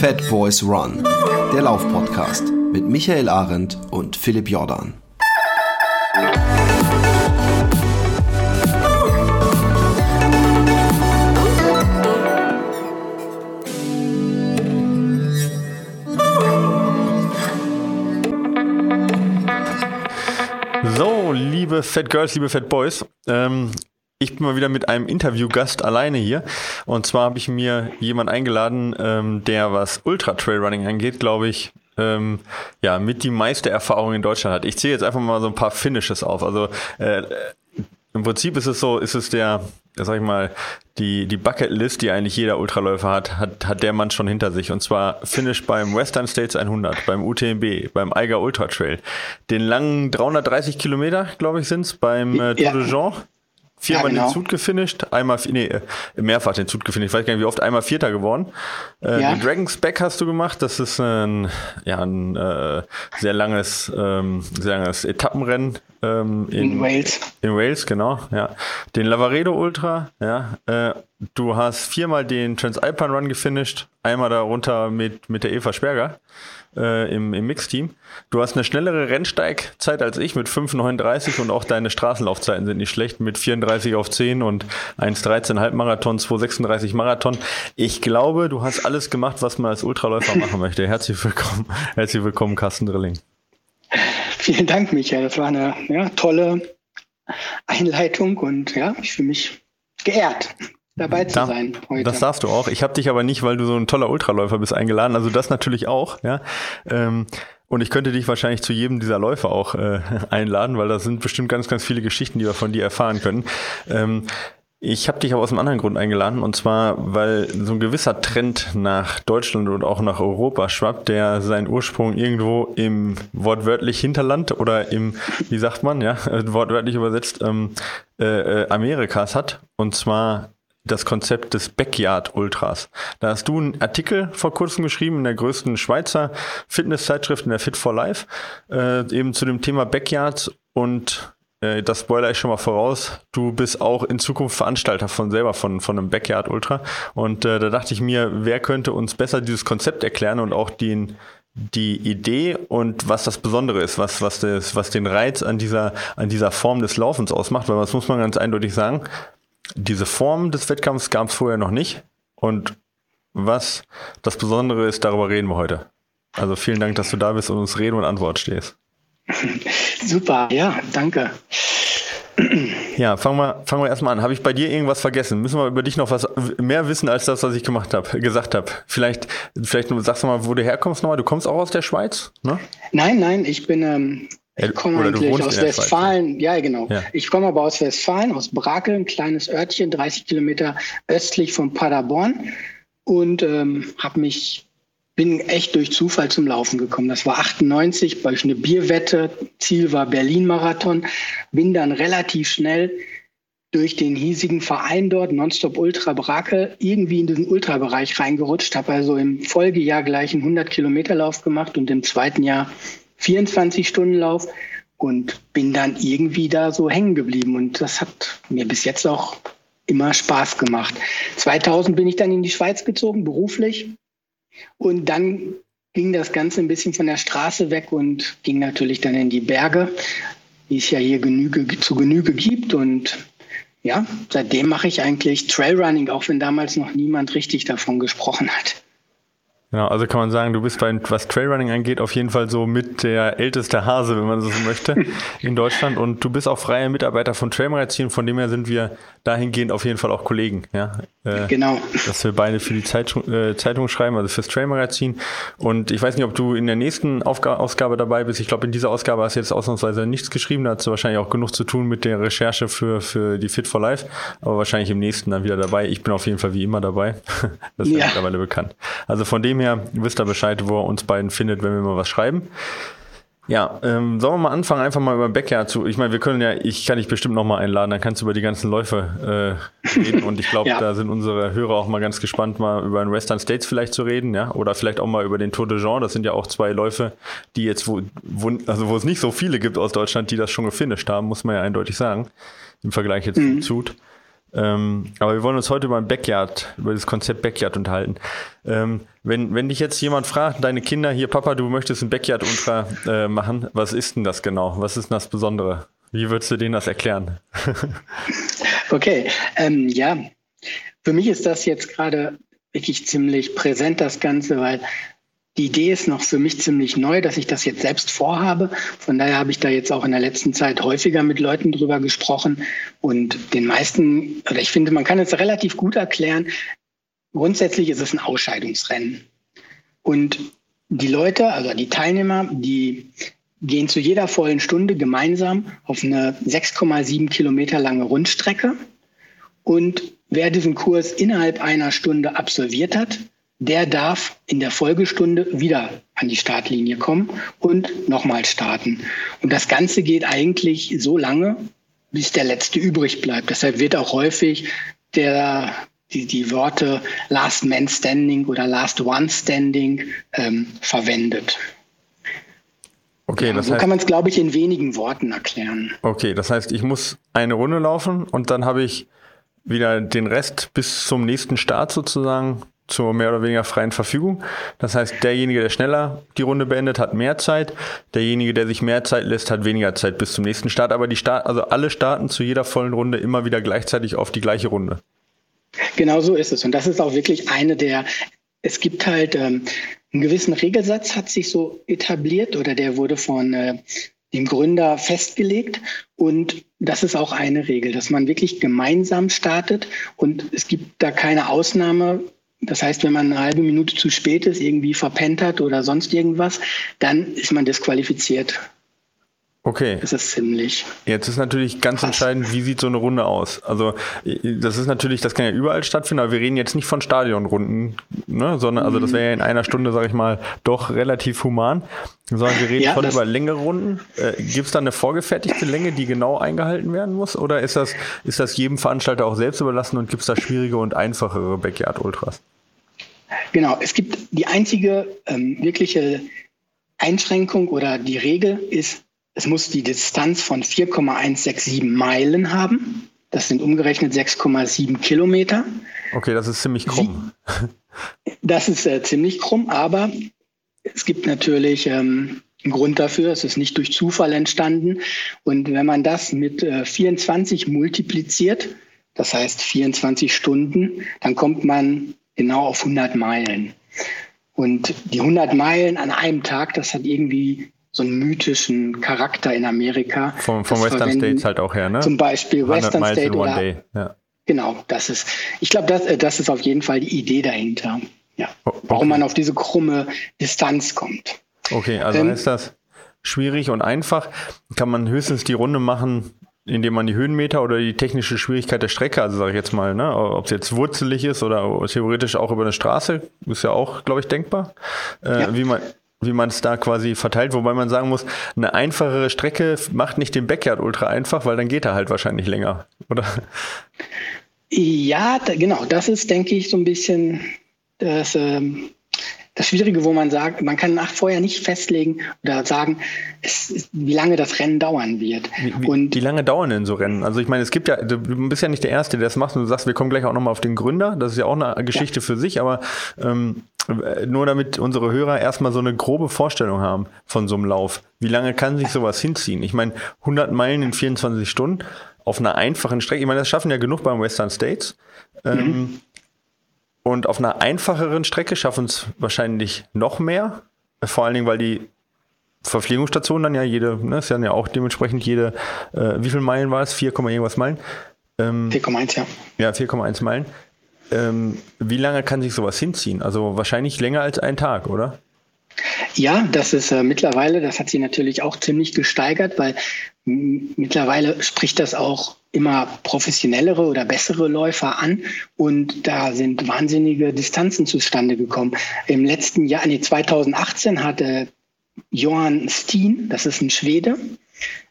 Fat Boys Run, der Laufpodcast mit Michael Arendt und Philipp Jordan. So, liebe Fat Girls, liebe Fat Boys, ähm, ich bin mal wieder mit einem Interviewgast alleine hier. Und zwar habe ich mir jemanden eingeladen, ähm, der was Ultra Trailrunning angeht, glaube ich, ähm, ja, mit die meiste Erfahrung in Deutschland hat. Ich zähle jetzt einfach mal so ein paar Finishes auf. Also äh, im Prinzip ist es so, ist es der, sag ich mal, die, die Bucketlist, die eigentlich jeder Ultraläufer hat, hat, hat der Mann schon hinter sich. Und zwar Finish beim Western States 100, beim UTMB, beim Eiger Ultra Trail, den langen 330 Kilometer, glaube ich, sind's, beim äh, Tour de Jean. Viermal ja, genau. den Zut gefinisht, einmal, nee, äh, mehrfach den Zut gefinisht, ich weiß gar nicht, wie oft, einmal Vierter geworden. Äh, ja. Den Dragon's Back hast du gemacht, das ist ein, ja, ein äh, sehr langes, ähm, sehr langes Etappenrennen. Ähm, in, in, Wales. In Wales, genau, ja. Den Lavaredo Ultra, ja. Äh, du hast viermal den Transalpine Run gefinisht, einmal darunter mit, mit der Eva Sperger äh, im, im Mixteam. Du hast eine schnellere Rennsteigzeit als ich mit 5,39 und auch deine Straßenlaufzeiten sind nicht schlecht mit 34 auf 10 und 1,13 Halbmarathon, 2,36 Marathon. Ich glaube, du hast alles gemacht, was man als Ultraläufer machen möchte. Herzlich willkommen, herzlich willkommen, Carsten Drilling. Vielen Dank, Michael. Das war eine ja, tolle Einleitung und ja, ich fühle mich geehrt dabei zu da, sein heute. Das darfst du auch. Ich habe dich aber nicht, weil du so ein toller Ultraläufer bist, eingeladen. Also das natürlich auch, ja. Ähm, und ich könnte dich wahrscheinlich zu jedem dieser Läufe auch äh, einladen, weil da sind bestimmt ganz, ganz viele Geschichten, die wir von dir erfahren können. Ähm, ich habe dich aber aus einem anderen Grund eingeladen und zwar, weil so ein gewisser Trend nach Deutschland und auch nach Europa schwappt, der seinen Ursprung irgendwo im wortwörtlich Hinterland oder im, wie sagt man, ja, wortwörtlich übersetzt, ähm, äh, äh Amerikas hat. Und zwar das Konzept des Backyard Ultras. Da hast du einen Artikel vor kurzem geschrieben in der größten Schweizer Fitnesszeitschrift, in der Fit for Life, äh, eben zu dem Thema Backyards und äh, das spoiler ich schon mal voraus. Du bist auch in Zukunft Veranstalter von selber von, von einem Backyard Ultra. Und äh, da dachte ich mir, wer könnte uns besser dieses Konzept erklären und auch den, die Idee und was das Besondere ist, was, was, das, was den Reiz an dieser, an dieser Form des Laufens ausmacht, weil das muss man ganz eindeutig sagen diese Form des Wettkampfs gab es vorher noch nicht. Und was das Besondere ist, darüber reden wir heute. Also vielen Dank, dass du da bist und uns Rede und Antwort stehst. Super, ja, danke. Ja, fangen wir, fangen wir erstmal an. Habe ich bei dir irgendwas vergessen? Müssen wir über dich noch was mehr wissen als das, was ich gemacht habe, gesagt habe? Vielleicht, vielleicht sagst du mal, wo du herkommst nochmal. Du kommst auch aus der Schweiz, ne? Nein, nein, ich bin ähm, ich komme eigentlich aus Westfalen. Schweiz, ja, genau. Ja. Ich komme aber aus Westfalen, aus Brakel, ein kleines Örtchen, 30 Kilometer östlich von Paderborn. Und ähm, habe mich, bin echt durch Zufall zum Laufen gekommen. Das war 98, weil ich eine Bierwette. Ziel war Berlin-Marathon. Bin dann relativ schnell durch den hiesigen Verein dort, Nonstop Ultra Brakel, irgendwie in diesen Ultrabereich reingerutscht. Habe also im Folgejahr gleich einen 100-Kilometer-Lauf gemacht und im zweiten Jahr 24-Stunden-Lauf und bin dann irgendwie da so hängen geblieben. Und das hat mir bis jetzt auch immer Spaß gemacht. 2000 bin ich dann in die Schweiz gezogen, beruflich. Und dann ging das Ganze ein bisschen von der Straße weg und ging natürlich dann in die Berge, die es ja hier Genüge, zu Genüge gibt. Und ja, seitdem mache ich eigentlich Trailrunning, auch wenn damals noch niemand richtig davon gesprochen hat. Genau, also kann man sagen, du bist bei, was Trailrunning angeht, auf jeden Fall so mit der älteste Hase, wenn man so möchte, in Deutschland. Und du bist auch freier Mitarbeiter von Trailmagazin, von dem her sind wir dahingehend auf jeden Fall auch Kollegen, ja. Äh, genau. Dass wir beide für die Zeitung, äh, Zeitung schreiben, also fürs Trailmagazin. Und ich weiß nicht, ob du in der nächsten Aufga Ausgabe dabei bist. Ich glaube, in dieser Ausgabe hast du jetzt ausnahmsweise nichts geschrieben. Da hast du wahrscheinlich auch genug zu tun mit der Recherche für, für die Fit for Life. Aber wahrscheinlich im nächsten dann wieder dabei. Ich bin auf jeden Fall wie immer dabei. das ist ja. mittlerweile bekannt. Also von dem her wisst ihr Bescheid, wo er uns beiden findet, wenn wir mal was schreiben. Ja, ähm, sollen wir mal anfangen, einfach mal über Backyard zu. Ich meine, wir können ja, ich kann dich bestimmt noch mal einladen, dann kannst du über die ganzen Läufe äh, reden. Und ich glaube, ja. da sind unsere Hörer auch mal ganz gespannt, mal über den Western States vielleicht zu reden, ja. Oder vielleicht auch mal über den Tour de Jean. Das sind ja auch zwei Läufe, die jetzt, wo, wo, also wo es nicht so viele gibt aus Deutschland, die das schon gefinisht haben, muss man ja eindeutig sagen. Im Vergleich jetzt mhm. zu Zut. Ähm, aber wir wollen uns heute über Backyard, über das Konzept Backyard unterhalten. Ähm, wenn, wenn dich jetzt jemand fragt, deine Kinder hier, Papa, du möchtest ein Backyard Ultra äh, machen, was ist denn das genau? Was ist denn das Besondere? Wie würdest du denen das erklären? okay, ähm, ja, für mich ist das jetzt gerade wirklich ziemlich präsent, das Ganze, weil die Idee ist noch für mich ziemlich neu, dass ich das jetzt selbst vorhabe. Von daher habe ich da jetzt auch in der letzten Zeit häufiger mit Leuten drüber gesprochen und den meisten, oder ich finde, man kann es relativ gut erklären. Grundsätzlich ist es ein Ausscheidungsrennen. Und die Leute, also die Teilnehmer, die gehen zu jeder vollen Stunde gemeinsam auf eine 6,7 Kilometer lange Rundstrecke. Und wer diesen Kurs innerhalb einer Stunde absolviert hat, der darf in der Folgestunde wieder an die Startlinie kommen und nochmal starten. Und das Ganze geht eigentlich so lange, bis der Letzte übrig bleibt. Deshalb wird auch häufig der, die, die Worte Last Man Standing oder Last One Standing ähm, verwendet. Okay, ja, das so heißt, kann man es, glaube ich, in wenigen Worten erklären. Okay, das heißt, ich muss eine Runde laufen und dann habe ich wieder den Rest bis zum nächsten Start sozusagen zur mehr oder weniger freien Verfügung. Das heißt, derjenige, der schneller die Runde beendet, hat mehr Zeit. Derjenige, der sich mehr Zeit lässt, hat weniger Zeit bis zum nächsten Start. Aber die Start, also alle starten zu jeder vollen Runde immer wieder gleichzeitig auf die gleiche Runde. Genau so ist es. Und das ist auch wirklich eine der, es gibt halt ähm, einen gewissen Regelsatz hat sich so etabliert oder der wurde von äh, dem Gründer festgelegt. Und das ist auch eine Regel, dass man wirklich gemeinsam startet und es gibt da keine Ausnahme das heißt, wenn man eine halbe Minute zu spät ist, irgendwie verpennt hat oder sonst irgendwas, dann ist man disqualifiziert. Okay. Das ist ziemlich. Jetzt ist natürlich ganz krass. entscheidend, wie sieht so eine Runde aus? Also, das ist natürlich, das kann ja überall stattfinden, aber wir reden jetzt nicht von Stadionrunden, ne, sondern, also das wäre ja in einer Stunde, sage ich mal, doch relativ human, sondern wir reden ja, schon über längere Runden. Äh, Gibt es da eine vorgefertigte Länge, die genau eingehalten werden muss? Oder ist das, ist das jedem Veranstalter auch selbst überlassen und gibt es da schwierige und einfachere Backyard-Ultras? Genau, es gibt die einzige ähm, wirkliche Einschränkung oder die Regel ist, es muss die Distanz von 4,167 Meilen haben. Das sind umgerechnet 6,7 Kilometer. Okay, das ist ziemlich krumm. Das ist äh, ziemlich krumm, aber es gibt natürlich ähm, einen Grund dafür. Es ist nicht durch Zufall entstanden. Und wenn man das mit äh, 24 multipliziert, das heißt 24 Stunden, dann kommt man genau auf 100 Meilen. Und die 100 Meilen an einem Tag, das hat irgendwie so einen mythischen Charakter in Amerika. Vom, vom Western States halt auch her, ne? Zum Beispiel Western State oder, ja. Genau, das ist, ich glaube, das, das ist auf jeden Fall die Idee dahinter. Ja, oh, okay. warum man auf diese krumme Distanz kommt. Okay, also ähm, ist das schwierig und einfach. Kann man höchstens die Runde machen, indem man die Höhenmeter oder die technische Schwierigkeit der Strecke, also sage ich jetzt mal, ne, ob es jetzt wurzelig ist oder theoretisch auch über eine Straße, ist ja auch, glaube ich, denkbar, äh, ja. wie man wie man es da quasi verteilt, wobei man sagen muss, eine einfachere Strecke macht nicht den Backyard ultra einfach, weil dann geht er halt wahrscheinlich länger, oder? Ja, da, genau, das ist, denke ich, so ein bisschen das, ähm, das Schwierige, wo man sagt, man kann nach vorher nicht festlegen oder sagen, es, wie lange das Rennen dauern wird. Wie, und wie lange dauern denn so Rennen? Also ich meine, es gibt ja, du bist ja nicht der Erste, der das macht und du sagst, wir kommen gleich auch nochmal auf den Gründer. Das ist ja auch eine Geschichte ja. für sich, aber ähm, nur damit unsere Hörer erstmal so eine grobe Vorstellung haben von so einem Lauf. Wie lange kann sich sowas hinziehen? Ich meine, 100 Meilen in 24 Stunden auf einer einfachen Strecke. Ich meine, das schaffen ja genug beim Western States. Ähm, mhm. Ähm, und auf einer einfacheren Strecke schaffen es wahrscheinlich noch mehr. Vor allen Dingen, weil die Verpflegungsstation dann ja jede, ne, ist dann ja auch dementsprechend jede, äh, wie viele Meilen war es? 4, irgendwas Meilen? Ähm, 4,1, ja. Ja, 4,1 Meilen. Ähm, wie lange kann sich sowas hinziehen? Also wahrscheinlich länger als ein Tag, oder? Ja, das ist äh, mittlerweile, das hat sich natürlich auch ziemlich gesteigert, weil mittlerweile spricht das auch immer professionellere oder bessere Läufer an und da sind wahnsinnige Distanzen zustande gekommen. Im letzten Jahr, nee, 2018 hatte Johann Steen, das ist ein Schwede,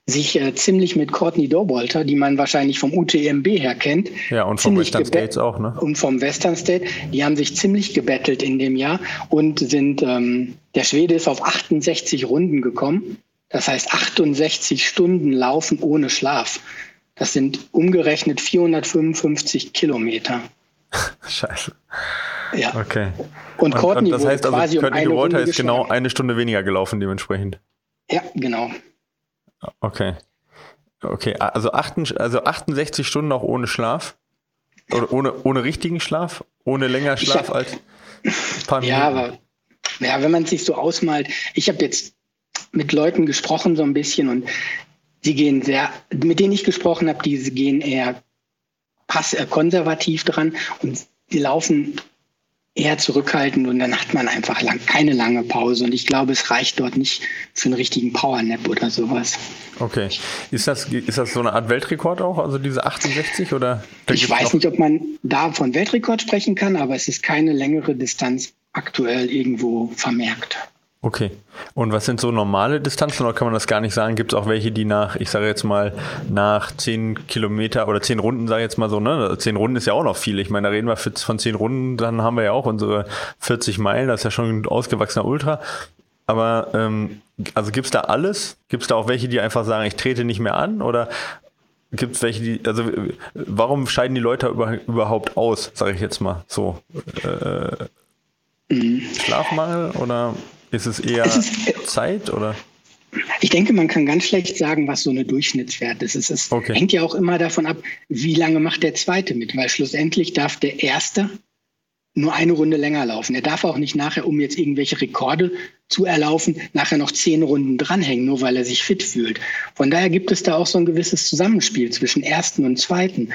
sich äh, ziemlich mit Courtney Dorbolter, die man wahrscheinlich vom UTMB her kennt. Ja, und vom Western States auch, ne? Und vom Western State. Die haben sich ziemlich gebettelt in dem Jahr und sind, ähm, der Schwede ist auf 68 Runden gekommen. Das heißt 68 Stunden laufen ohne Schlaf. Das sind umgerechnet 455 Kilometer. Scheiße. Ja. Okay. Und, und, und das heißt also, quasi Courtney um Walter ist genau eine Stunde weniger gelaufen dementsprechend. Ja, genau. Okay. Okay, also, 68, also 68 Stunden auch ohne Schlaf? Oder ohne, ohne richtigen Schlaf? Ohne länger Schlaf hab, als ein paar Minuten? Ja, aber ja, wenn man sich so ausmalt, ich habe jetzt mit Leuten gesprochen so ein bisschen und sie gehen sehr, mit denen ich gesprochen habe, die gehen eher pass, äh, konservativ dran und die laufen eher zurückhaltend und dann hat man einfach lang, keine lange Pause. Und ich glaube, es reicht dort nicht für einen richtigen Powernap oder sowas. Okay. Ist das, ist das so eine Art Weltrekord auch, also diese 68 oder? Ich weiß nicht, ob man da von Weltrekord sprechen kann, aber es ist keine längere Distanz aktuell irgendwo vermerkt. Okay. Und was sind so normale Distanzen oder kann man das gar nicht sagen? Gibt es auch welche, die nach, ich sage jetzt mal, nach zehn Kilometer oder zehn Runden, sage ich jetzt mal so, ne? Zehn Runden ist ja auch noch viel. Ich meine, da reden wir von zehn Runden, dann haben wir ja auch unsere 40 Meilen, das ist ja schon ein ausgewachsener Ultra. Aber ähm, also gibt es da alles? Gibt es da auch welche, die einfach sagen, ich trete nicht mehr an? Oder gibt es welche, die, also warum scheiden die Leute über, überhaupt aus, sage ich jetzt mal so? Äh, mhm. Schlafmangel oder ist es eher es ist, Zeit oder? Ich denke, man kann ganz schlecht sagen, was so eine Durchschnittswert ist. Es okay. hängt ja auch immer davon ab, wie lange macht der Zweite mit, weil schlussendlich darf der Erste nur eine Runde länger laufen. Er darf auch nicht nachher, um jetzt irgendwelche Rekorde zu erlaufen, nachher noch zehn Runden dranhängen, nur weil er sich fit fühlt. Von daher gibt es da auch so ein gewisses Zusammenspiel zwischen Ersten und Zweiten.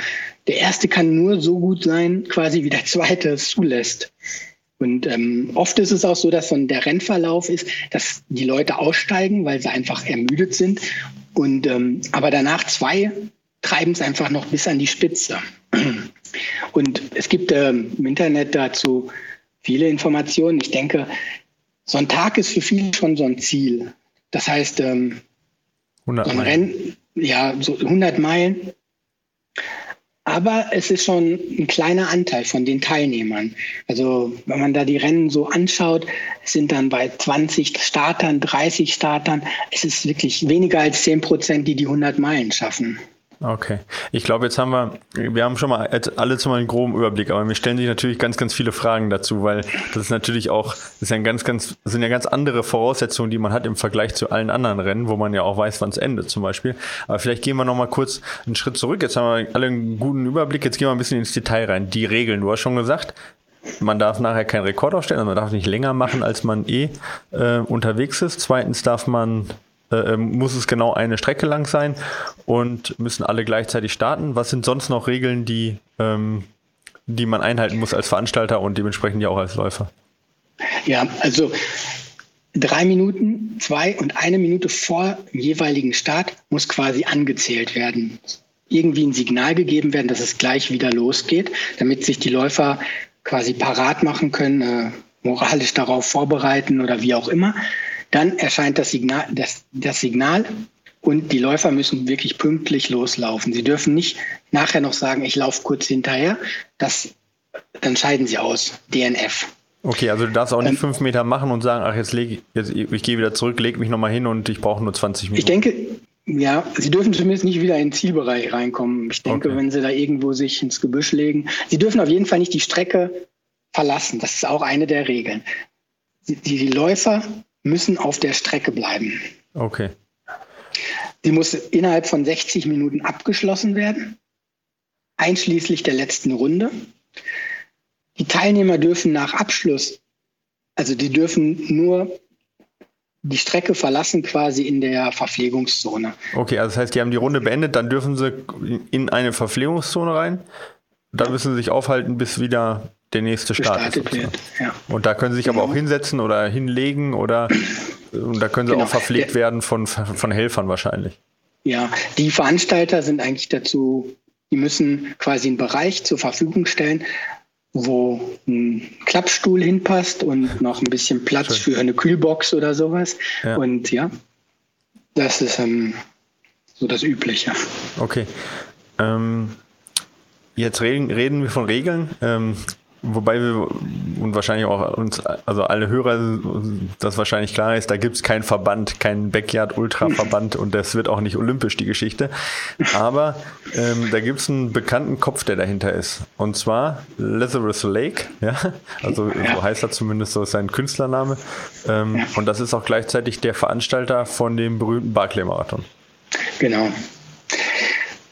Der Erste kann nur so gut sein, quasi wie der Zweite es zulässt. Und ähm, oft ist es auch so, dass von der Rennverlauf ist, dass die Leute aussteigen, weil sie einfach ermüdet sind. Und ähm, aber danach zwei treiben es einfach noch bis an die Spitze. Und es gibt ähm, im Internet dazu viele Informationen. Ich denke, so ein Tag ist für viele schon so ein Ziel. Das heißt, ähm, so ein Rennen, ja, so 100 Meilen aber es ist schon ein kleiner Anteil von den Teilnehmern. Also wenn man da die Rennen so anschaut, sind dann bei 20 Startern, 30 Startern, es ist wirklich weniger als 10 Prozent, die die 100 Meilen schaffen. Okay. Ich glaube, jetzt haben wir, wir haben schon mal alle zu mal einen groben Überblick, aber mir stellen sich natürlich ganz, ganz viele Fragen dazu, weil das ist natürlich auch, das ist ja ein ganz, ganz, sind ja ganz andere Voraussetzungen, die man hat im Vergleich zu allen anderen Rennen, wo man ja auch weiß, wann es endet zum Beispiel. Aber vielleicht gehen wir noch mal kurz einen Schritt zurück. Jetzt haben wir alle einen guten Überblick. Jetzt gehen wir ein bisschen ins Detail rein. Die Regeln, du hast schon gesagt, man darf nachher keinen Rekord aufstellen, also man darf nicht länger machen, als man eh äh, unterwegs ist. Zweitens darf man äh, ähm, muss es genau eine Strecke lang sein und müssen alle gleichzeitig starten. Was sind sonst noch Regeln, die, ähm, die man einhalten muss als Veranstalter und dementsprechend ja auch als Läufer? Ja, also drei Minuten, zwei und eine Minute vor dem jeweiligen Start muss quasi angezählt werden. Irgendwie ein Signal gegeben werden, dass es gleich wieder losgeht, damit sich die Läufer quasi parat machen können, äh, moralisch darauf vorbereiten oder wie auch immer. Dann erscheint das Signal, das, das Signal und die Läufer müssen wirklich pünktlich loslaufen. Sie dürfen nicht nachher noch sagen, ich laufe kurz hinterher. Das, dann scheiden sie aus. DNF. Okay, also du darfst auch nicht ähm, fünf Meter machen und sagen, ach, jetzt lege jetzt, ich gehe wieder zurück, leg mich nochmal hin und ich brauche nur 20 Minuten. Ich denke, ja, sie dürfen zumindest nicht wieder in den Zielbereich reinkommen. Ich denke, okay. wenn sie da irgendwo sich ins Gebüsch legen. Sie dürfen auf jeden Fall nicht die Strecke verlassen. Das ist auch eine der Regeln. Die, die Läufer müssen auf der Strecke bleiben. Okay. Sie muss innerhalb von 60 Minuten abgeschlossen werden, einschließlich der letzten Runde. Die Teilnehmer dürfen nach Abschluss, also die dürfen nur die Strecke verlassen quasi in der Verpflegungszone. Okay, also das heißt, die haben die Runde beendet, dann dürfen sie in eine Verpflegungszone rein. Da müssen sie sich aufhalten, bis wieder der nächste Start ist. Wird, ja. Und da können Sie sich genau. aber auch hinsetzen oder hinlegen oder und da können Sie genau. auch verpflegt der, werden von, von Helfern wahrscheinlich. Ja, die Veranstalter sind eigentlich dazu, die müssen quasi einen Bereich zur Verfügung stellen, wo ein Klappstuhl hinpasst und noch ein bisschen Platz Schön. für eine Kühlbox oder sowas. Ja. Und ja, das ist ähm, so das Übliche. Okay. Ähm, jetzt reden, reden wir von Regeln. Ähm, Wobei wir und wahrscheinlich auch uns, also alle Hörer, das wahrscheinlich klar ist, da gibt es keinen Verband, keinen Backyard-Ultra-Verband und das wird auch nicht olympisch, die Geschichte. Aber ähm, da gibt es einen bekannten Kopf, der dahinter ist. Und zwar Lazarus Lake, ja, also so heißt er zumindest, so ist sein Künstlername. Ähm. Und das ist auch gleichzeitig der Veranstalter von dem berühmten Barclay-Marathon. Genau.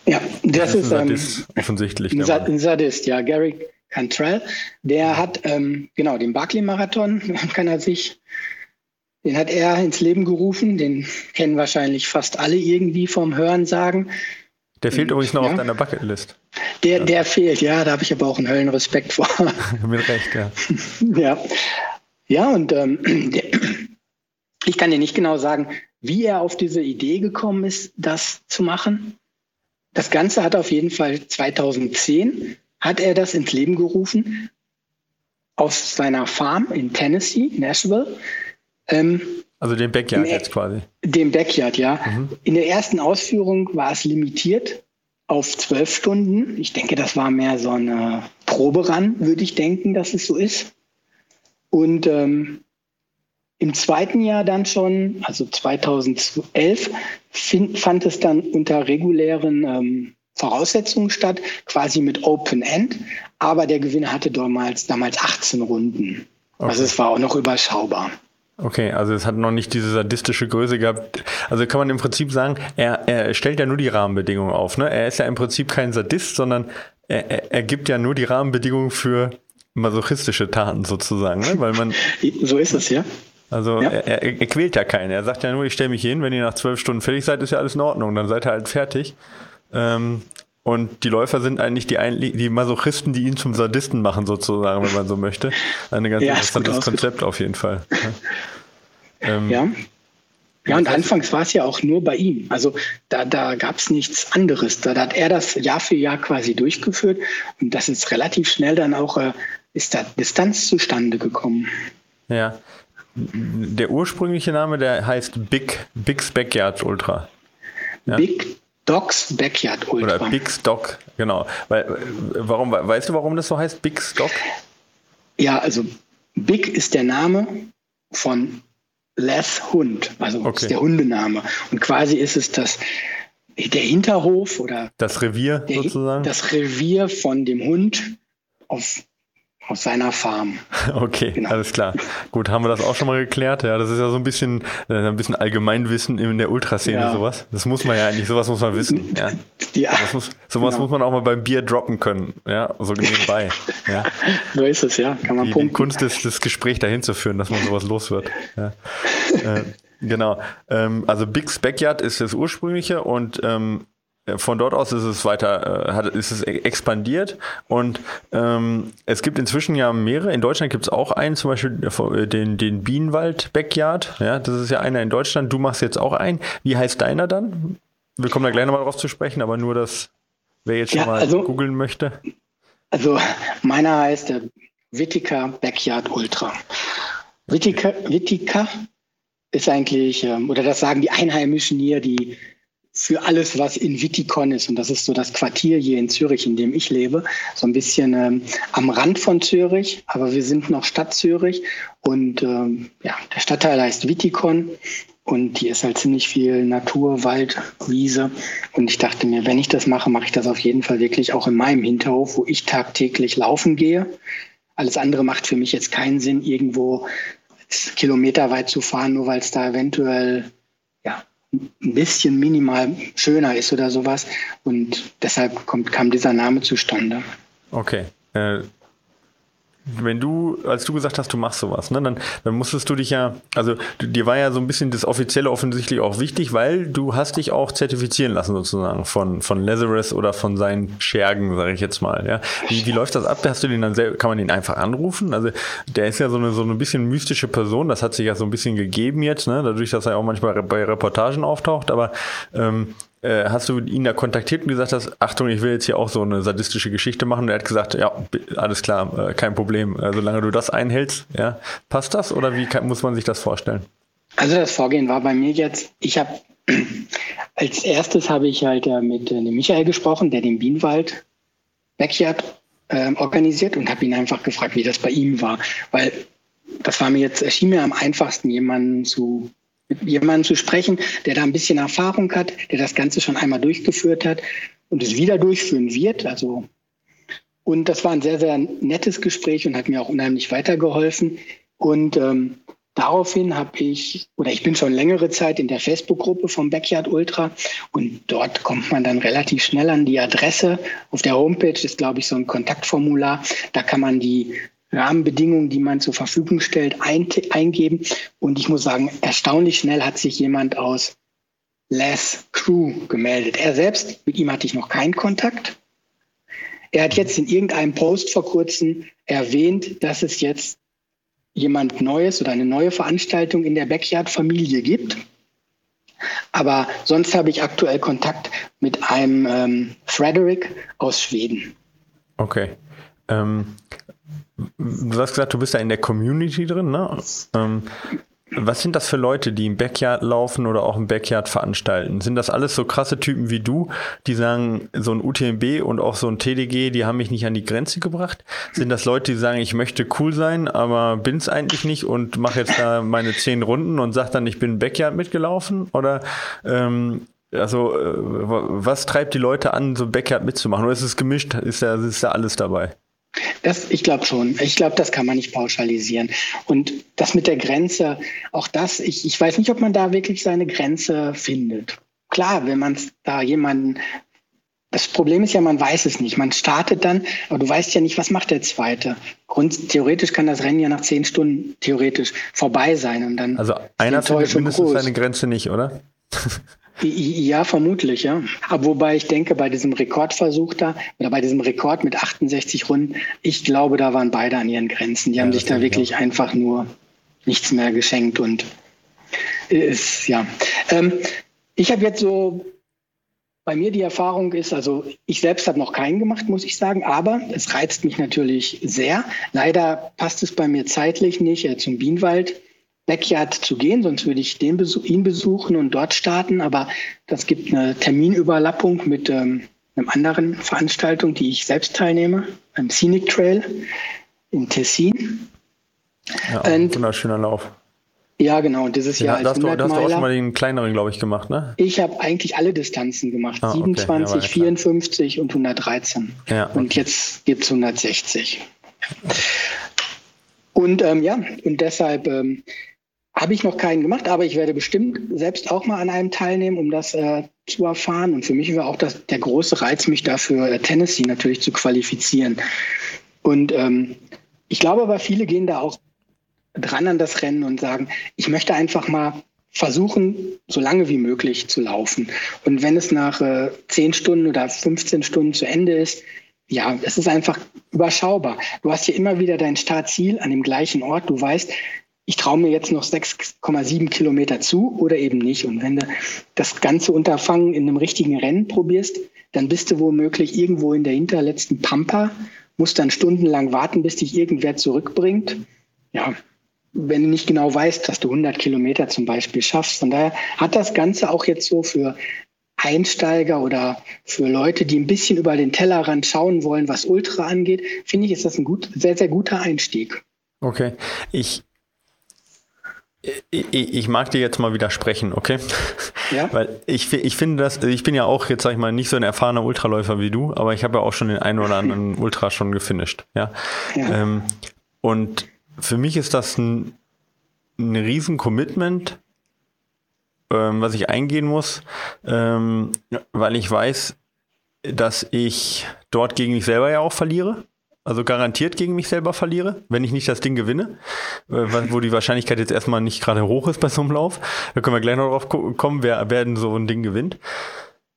Ja, das, das ist, ein Sadist, ähm, offensichtlich. Ein, ein Sadist, ja. Gary Cantrell, der hat ähm, genau den Barclay-Marathon, kann er sich, den hat er ins Leben gerufen. Den kennen wahrscheinlich fast alle irgendwie vom Hören sagen. Der fehlt übrigens noch ja, auf deiner Bucketlist. Der, ja. der fehlt, ja, da habe ich aber auch einen Höllenrespekt vor. Mit Recht, ja. ja. Ja, und ähm, der, ich kann dir nicht genau sagen, wie er auf diese Idee gekommen ist, das zu machen. Das Ganze hat auf jeden Fall 2010 hat er das ins Leben gerufen aus seiner Farm in Tennessee, Nashville. Ähm, also dem Backyard jetzt quasi. Dem Backyard, ja. Mhm. In der ersten Ausführung war es limitiert auf zwölf Stunden. Ich denke, das war mehr so eine Probe ran, würde ich denken, dass es so ist. Und ähm, im zweiten Jahr dann schon, also 2011, find, fand es dann unter regulären ähm, Voraussetzungen statt, quasi mit Open End. Aber der Gewinner hatte damals, damals 18 Runden. Okay. Also es war auch noch überschaubar. Okay, also es hat noch nicht diese sadistische Größe gehabt. Also kann man im Prinzip sagen, er, er stellt ja nur die Rahmenbedingungen auf. Ne? Er ist ja im Prinzip kein Sadist, sondern er, er, er gibt ja nur die Rahmenbedingungen für masochistische Taten sozusagen. Ne? Weil man, so ist es, ja. Also ja. er, er, quält ja keinen. Er sagt ja nur, ich stelle mich hin, wenn ihr nach zwölf Stunden fertig seid, ist ja alles in Ordnung. Dann seid ihr halt fertig. Ähm, und die Läufer sind eigentlich die, ein die Masochisten, die ihn zum Sadisten machen, sozusagen, wenn man so möchte. Ein ganz ja, interessantes Konzept auf jeden Fall. ähm, ja. Ja, und anfangs war es ja auch nur bei ihm. Also da, da gab es nichts anderes. Da, da, hat er das Jahr für Jahr quasi durchgeführt und das ist relativ schnell dann auch, äh, ist da Distanz zustande gekommen. Ja, der ursprüngliche Name, der heißt Big, Big's Backyard Ultra. Ja? Big Dogs Backyard Ultra. Oder Big Stock, genau. Weil, warum, weißt du, warum das so heißt, Big Stock? Ja, also Big ist der Name von Les Hund, also okay. ist der Hundename. Und quasi ist es das, der Hinterhof oder das Revier der, sozusagen. Das Revier von dem Hund auf aus seiner Farm. Okay, genau. alles klar. Gut, haben wir das auch schon mal geklärt. Ja, das ist ja so ein bisschen, äh, ein bisschen Allgemeinwissen in der Ultraszene, ja. sowas. Das muss man ja eigentlich, sowas muss man wissen. Ja. ja sowas, muss, sowas genau. muss man auch mal beim Bier droppen können. Ja, so nebenbei. Ja. So ist es, ja. Kann man die, die Kunst ist, das Gespräch dahin zu führen, dass man sowas los wird. Ja. äh, genau. Ähm, also Big's Backyard ist das ursprüngliche und ähm, äh, von dort aus ist es weiter, äh, hat, ist es e-, expandiert und ähm, es gibt inzwischen ja mehrere. In Deutschland gibt es auch einen, zum Beispiel äh, den, den Bienenwald Backyard. Ja, das ist ja einer in Deutschland. Du machst jetzt auch einen. Wie heißt deiner dann? Wir kommen da gleich nochmal drauf zu sprechen, aber nur, dass wer jetzt ja, schon mal also, googeln möchte. Also meiner heißt der Wittika Backyard Ultra. Wittika, Wittika ist eigentlich, ähm, oder das sagen die Einheimischen hier, die für alles, was in Vitikon ist. Und das ist so das Quartier hier in Zürich, in dem ich lebe. So ein bisschen ähm, am Rand von Zürich, aber wir sind noch Stadt Zürich. Und ähm, ja, der Stadtteil heißt Vitikon. Und hier ist halt ziemlich viel Natur, Wald, Wiese. Und ich dachte mir, wenn ich das mache, mache ich das auf jeden Fall wirklich auch in meinem Hinterhof, wo ich tagtäglich laufen gehe. Alles andere macht für mich jetzt keinen Sinn, irgendwo kilometerweit zu fahren, nur weil es da eventuell ein bisschen minimal schöner ist oder sowas. Und deshalb kommt, kam dieser Name zustande. Okay. Äh, wenn du, als du gesagt hast, du machst sowas, ne, dann, dann musstest du dich ja, also dir war ja so ein bisschen das Offizielle offensichtlich auch wichtig, weil du hast dich auch zertifizieren lassen sozusagen von, von Lazarus oder von seinen Schergen, sage ich jetzt mal. Ja. Wie, wie läuft das ab? Hast du den dann selber, kann man den einfach anrufen? Also der ist ja so eine, so eine bisschen mystische Person, das hat sich ja so ein bisschen gegeben jetzt, ne, dadurch, dass er auch manchmal bei Reportagen auftaucht, aber ähm, äh, hast du ihn da kontaktiert und gesagt hast, Achtung, ich will jetzt hier auch so eine sadistische Geschichte machen? Und er hat gesagt, ja, alles klar, äh, kein Problem. Äh, solange du das einhältst, ja, passt das oder wie kann, muss man sich das vorstellen? Also das Vorgehen war bei mir jetzt, ich habe als erstes habe ich halt mit dem Michael gesprochen, der den Bienenwald Backyard äh, organisiert und habe ihn einfach gefragt, wie das bei ihm war. Weil das war mir jetzt, erschien mir am einfachsten, jemanden zu, mit jemandem zu sprechen, der da ein bisschen Erfahrung hat, der das Ganze schon einmal durchgeführt hat und es wieder durchführen wird. Also, und das war ein sehr, sehr nettes Gespräch und hat mir auch unheimlich weitergeholfen. Und ähm, Daraufhin habe ich, oder ich bin schon längere Zeit in der Facebook-Gruppe vom Backyard Ultra und dort kommt man dann relativ schnell an die Adresse. Auf der Homepage ist, glaube ich, so ein Kontaktformular. Da kann man die Rahmenbedingungen, die man zur Verfügung stellt, ein, eingeben. Und ich muss sagen, erstaunlich schnell hat sich jemand aus Les Crew gemeldet. Er selbst, mit ihm hatte ich noch keinen Kontakt. Er hat jetzt in irgendeinem Post vor kurzem erwähnt, dass es jetzt jemand Neues oder eine neue Veranstaltung in der Backyard-Familie gibt. Aber sonst habe ich aktuell Kontakt mit einem ähm, Frederick aus Schweden. Okay. Ähm, du hast gesagt, du bist da in der Community drin, ne? Ähm, was sind das für Leute, die im Backyard laufen oder auch im Backyard veranstalten? Sind das alles so krasse Typen wie du, die sagen, so ein UTMB und auch so ein TDG, die haben mich nicht an die Grenze gebracht? Sind das Leute, die sagen, ich möchte cool sein, aber bin es eigentlich nicht und mache jetzt da meine zehn Runden und sag dann, ich bin Backyard mitgelaufen? Oder ähm, also äh, was treibt die Leute an, so Backyard mitzumachen? Oder ist es gemischt? Ist ja, ist ja alles dabei? Das, ich glaube schon. Ich glaube, das kann man nicht pauschalisieren. Und das mit der Grenze, auch das, ich, ich weiß nicht, ob man da wirklich seine Grenze findet. Klar, wenn man da jemanden, das Problem ist ja, man weiß es nicht. Man startet dann, aber du weißt ja nicht, was macht der Zweite. Grund, theoretisch kann das Rennen ja nach zehn Stunden theoretisch vorbei sein und dann. Also einer findet mindestens seine Grenze nicht, oder? Ja, vermutlich, ja. Aber wobei ich denke, bei diesem Rekordversuch da oder bei diesem Rekord mit 68 Runden, ich glaube, da waren beide an ihren Grenzen. Die ja, haben sich da wirklich einfach nur nichts mehr geschenkt und ist, ja. Ähm, ich habe jetzt so, bei mir die Erfahrung ist, also ich selbst habe noch keinen gemacht, muss ich sagen, aber es reizt mich natürlich sehr. Leider passt es bei mir zeitlich nicht äh, zum Bienenwald Backyard zu gehen, sonst würde ich den besuch, ihn besuchen und dort starten. Aber das gibt eine Terminüberlappung mit ähm, einer anderen Veranstaltung, die ich selbst teilnehme, beim Scenic Trail in Tessin. Ja, ein wunderschöner Lauf. Ja, genau. Dieses ja, Jahr hast, du, hast du auch schon mal den kleineren, glaube ich, gemacht, ne? Ich habe eigentlich alle Distanzen gemacht. Ah, 27, okay. ja, 54 und 113. Ja, okay. Und jetzt gibt es 160. Und ähm, ja, und deshalb ähm, habe ich noch keinen gemacht, aber ich werde bestimmt selbst auch mal an einem teilnehmen, um das äh, zu erfahren. Und für mich war auch das, der große Reiz, mich dafür äh, Tennessee natürlich zu qualifizieren. Und ähm, ich glaube aber, viele gehen da auch dran an das Rennen und sagen, ich möchte einfach mal versuchen, so lange wie möglich zu laufen. Und wenn es nach äh, 10 Stunden oder 15 Stunden zu Ende ist, ja, es ist einfach überschaubar. Du hast hier immer wieder dein Startziel an dem gleichen Ort. Du weißt, ich traue mir jetzt noch 6,7 Kilometer zu oder eben nicht. Und wenn du das ganze Unterfangen in einem richtigen Rennen probierst, dann bist du womöglich irgendwo in der hinterletzten Pampa, musst dann stundenlang warten, bis dich irgendwer zurückbringt. Ja, wenn du nicht genau weißt, dass du 100 Kilometer zum Beispiel schaffst. Von daher hat das Ganze auch jetzt so für Einsteiger oder für Leute, die ein bisschen über den Tellerrand schauen wollen, was Ultra angeht, finde ich, ist das ein gut, sehr, sehr guter Einstieg. Okay. Ich ich, mag dir jetzt mal widersprechen, okay? Ja. Weil ich, ich finde das, ich bin ja auch jetzt, sag ich mal, nicht so ein erfahrener Ultraläufer wie du, aber ich habe ja auch schon den einen oder anderen Ultra schon gefinisht, ja. ja. Ähm, und für mich ist das ein, ein riesen Commitment, ähm, was ich eingehen muss, ähm, weil ich weiß, dass ich dort gegen mich selber ja auch verliere also garantiert gegen mich selber verliere, wenn ich nicht das Ding gewinne, äh, wo die Wahrscheinlichkeit jetzt erstmal nicht gerade hoch ist bei so einem Lauf. Da können wir gleich noch drauf kommen, wer, wer denn so ein Ding gewinnt.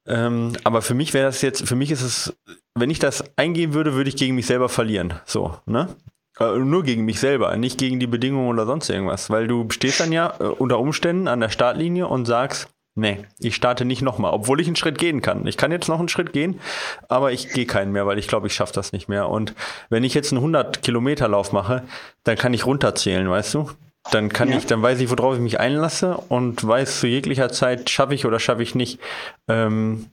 Ähm, aber für mich wäre das jetzt, für mich ist es, wenn ich das eingehen würde, würde ich gegen mich selber verlieren. So, ne? Äh, nur gegen mich selber, nicht gegen die Bedingungen oder sonst irgendwas. Weil du stehst dann ja äh, unter Umständen an der Startlinie und sagst, Nee, ich starte nicht nochmal, obwohl ich einen Schritt gehen kann. Ich kann jetzt noch einen Schritt gehen, aber ich gehe keinen mehr, weil ich glaube, ich schaffe das nicht mehr. Und wenn ich jetzt einen 100 Kilometer Lauf mache, dann kann ich runterzählen, weißt du? Dann kann ja. ich, dann weiß ich, worauf ich mich einlasse und weiß zu jeglicher Zeit, schaffe ich oder schaffe ich nicht. Ähm,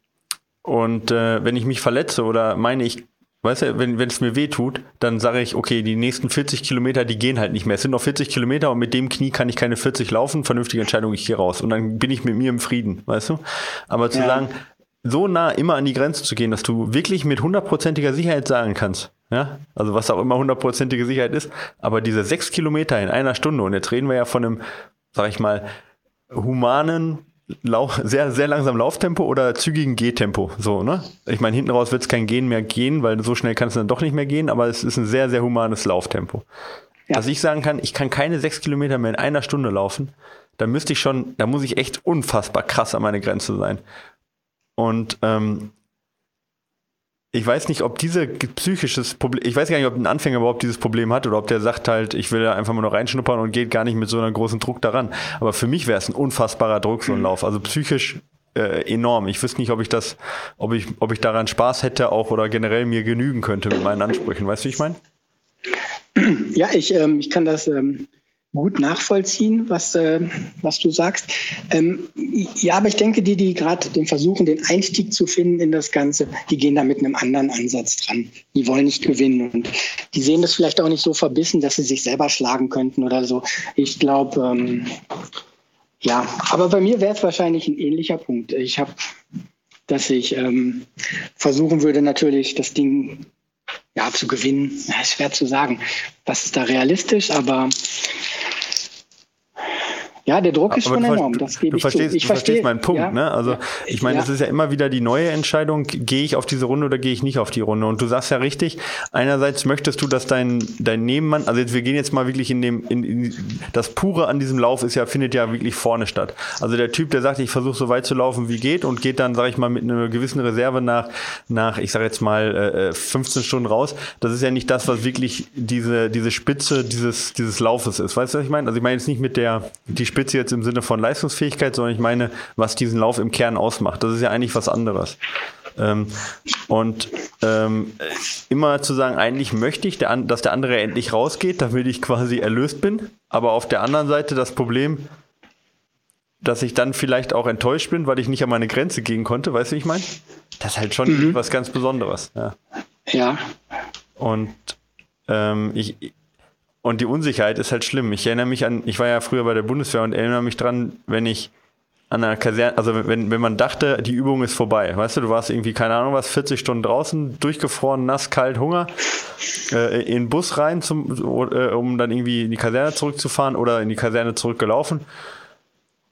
und äh, wenn ich mich verletze oder meine, ich Weißt du, wenn, wenn es mir weh tut, dann sage ich, okay, die nächsten 40 Kilometer, die gehen halt nicht mehr. Es sind noch 40 Kilometer und mit dem Knie kann ich keine 40 laufen. Vernünftige Entscheidung, ich gehe raus. Und dann bin ich mit mir im Frieden, weißt du? Aber zu ja. sagen, so nah immer an die Grenze zu gehen, dass du wirklich mit hundertprozentiger Sicherheit sagen kannst, ja, also was auch immer hundertprozentige Sicherheit ist, aber diese sechs Kilometer in einer Stunde, und jetzt reden wir ja von einem, sag ich mal, humanen Lauf, sehr, sehr langsam Lauftempo oder zügigen Gehtempo. So, ne? Ich meine, hinten raus wird es kein Gehen mehr gehen, weil so schnell kann es dann doch nicht mehr gehen, aber es ist ein sehr, sehr humanes Lauftempo. Ja. Dass ich sagen kann, ich kann keine sechs Kilometer mehr in einer Stunde laufen, da müsste ich schon, da muss ich echt unfassbar krass an meine Grenze sein. Und ähm, ich weiß nicht, ob diese psychisches Problem, ich weiß gar nicht, ob ein Anfänger überhaupt dieses Problem hat oder ob der sagt halt, ich will da einfach mal noch reinschnuppern und geht gar nicht mit so einem großen Druck daran. Aber für mich wäre es ein unfassbarer Druck, so ein Lauf. Also psychisch äh, enorm. Ich wüsste nicht, ob ich das, ob ich, ob ich daran Spaß hätte auch oder generell mir genügen könnte mit meinen Ansprüchen. Weißt du, wie ich meine? Ja, ich, ähm, ich kann das ähm, gut nachvollziehen, was, äh, was du sagst. Ähm, ja, aber ich denke, die, die gerade den versuchen, den Einstieg zu finden in das Ganze, die gehen da mit einem anderen Ansatz dran. Die wollen nicht gewinnen und die sehen das vielleicht auch nicht so verbissen, dass sie sich selber schlagen könnten oder so. Ich glaube, ähm, ja, aber bei mir wäre es wahrscheinlich ein ähnlicher Punkt. Ich habe, dass ich ähm, versuchen würde, natürlich das Ding ja, zu gewinnen. Ist schwer zu sagen. Was ist da realistisch, aber ja, der Druck ist schon enorm. Das gebe du ich verstehst, zu. Ich du verstehe, verstehst meinen Punkt, ja, ne? Also ich meine, ja. das ist ja immer wieder die neue Entscheidung, gehe ich auf diese Runde oder gehe ich nicht auf die Runde? Und du sagst ja richtig, einerseits möchtest du, dass dein, dein Nebenmann, also jetzt, wir gehen jetzt mal wirklich in dem, in, in, das Pure an diesem Lauf ist ja, findet ja wirklich vorne statt. Also der Typ, der sagt, ich versuche so weit zu laufen wie geht und geht dann, sage ich mal, mit einer gewissen Reserve nach, nach, ich sage jetzt mal, äh, 15 Stunden raus, das ist ja nicht das, was wirklich diese, diese Spitze dieses, dieses Laufes ist. Weißt du, was ich meine? Also ich meine jetzt nicht mit der, die Spitze jetzt im Sinne von Leistungsfähigkeit, sondern ich meine, was diesen Lauf im Kern ausmacht. Das ist ja eigentlich was anderes. Ähm, und ähm, immer zu sagen, eigentlich möchte ich, der, dass der andere endlich rausgeht, damit ich quasi erlöst bin. Aber auf der anderen Seite das Problem, dass ich dann vielleicht auch enttäuscht bin, weil ich nicht an meine Grenze gehen konnte. Weißt du, wie ich meine? Das ist halt schon mhm. was ganz Besonderes. Ja. ja. Und ähm, ich, und die Unsicherheit ist halt schlimm. Ich erinnere mich an, ich war ja früher bei der Bundeswehr und erinnere mich dran, wenn ich an einer Kaserne, also wenn, wenn man dachte, die Übung ist vorbei. Weißt du, du warst irgendwie, keine Ahnung was, 40 Stunden draußen, durchgefroren, nass, kalt, Hunger, äh, in den Bus rein, zum, äh, um dann irgendwie in die Kaserne zurückzufahren oder in die Kaserne zurückgelaufen.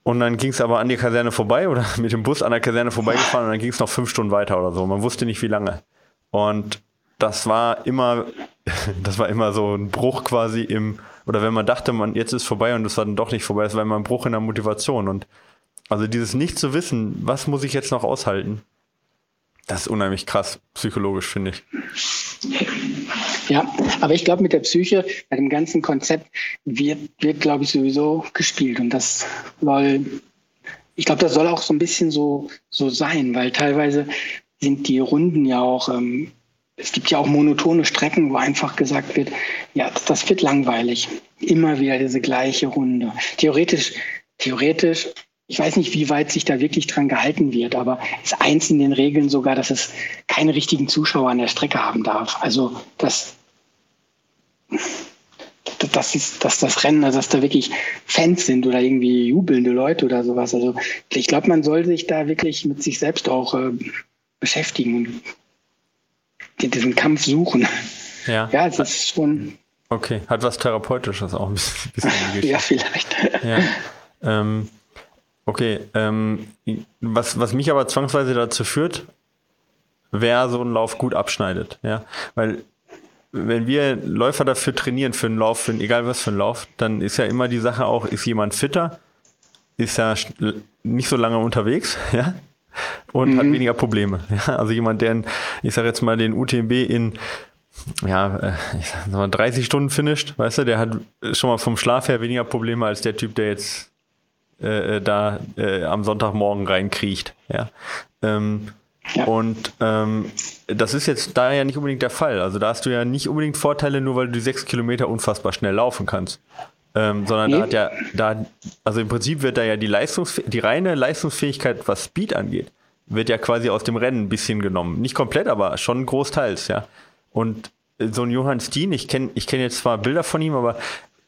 Und dann ging es aber an die Kaserne vorbei oder mit dem Bus an der Kaserne vorbeigefahren und dann ging es noch fünf Stunden weiter oder so. Man wusste nicht, wie lange. Und das war immer, das war immer so ein Bruch quasi im, oder wenn man dachte, man, jetzt ist vorbei und es war dann doch nicht vorbei, das war immer ein Bruch in der Motivation. Und also dieses nicht zu wissen, was muss ich jetzt noch aushalten, das ist unheimlich krass, psychologisch, finde ich. Ja, aber ich glaube, mit der Psyche, bei dem ganzen Konzept, wird, wird glaube ich, sowieso gespielt. Und das soll, ich glaube, das soll auch so ein bisschen so, so sein, weil teilweise sind die Runden ja auch ähm, es gibt ja auch monotone Strecken, wo einfach gesagt wird, ja, das wird langweilig. Immer wieder diese gleiche Runde. Theoretisch, theoretisch, ich weiß nicht, wie weit sich da wirklich dran gehalten wird, aber ist eins in den Regeln sogar, dass es keine richtigen Zuschauer an der Strecke haben darf. Also, dass, das ist, dass das Rennen, also dass da wirklich Fans sind oder irgendwie jubelnde Leute oder sowas. Also ich glaube, man soll sich da wirklich mit sich selbst auch äh, beschäftigen und diesen Kampf suchen. Ja, ja es ist schon. Okay, hat was Therapeutisches auch ein bisschen. ja, vielleicht. Ja. Ähm, okay, ähm, was, was mich aber zwangsweise dazu führt, wer so einen Lauf gut abschneidet. Ja, weil wenn wir Läufer dafür trainieren, für einen Lauf, für einen, egal was für einen Lauf, dann ist ja immer die Sache auch, ist jemand fitter, ist ja nicht so lange unterwegs, ja, und mhm. hat weniger Probleme. Ja, also jemand, der, ich sage jetzt mal, den UTMB in ja, äh, ich sag mal 30 Stunden finisht, weißt du, der hat schon mal vom Schlaf her weniger Probleme als der Typ, der jetzt äh, äh, da äh, am Sonntagmorgen reinkriecht. Ja. Ähm, ja. Und ähm, das ist jetzt da ja nicht unbedingt der Fall. Also da hast du ja nicht unbedingt Vorteile, nur weil du die sechs Kilometer unfassbar schnell laufen kannst. Ähm, sondern nee. da hat ja, da, also im Prinzip wird da ja die Leistungs die reine Leistungsfähigkeit, was Speed angeht, wird ja quasi aus dem Rennen ein bisschen genommen. Nicht komplett, aber schon großteils, ja. Und so ein Johann Steen, ich kenne ich kenn jetzt zwar Bilder von ihm, aber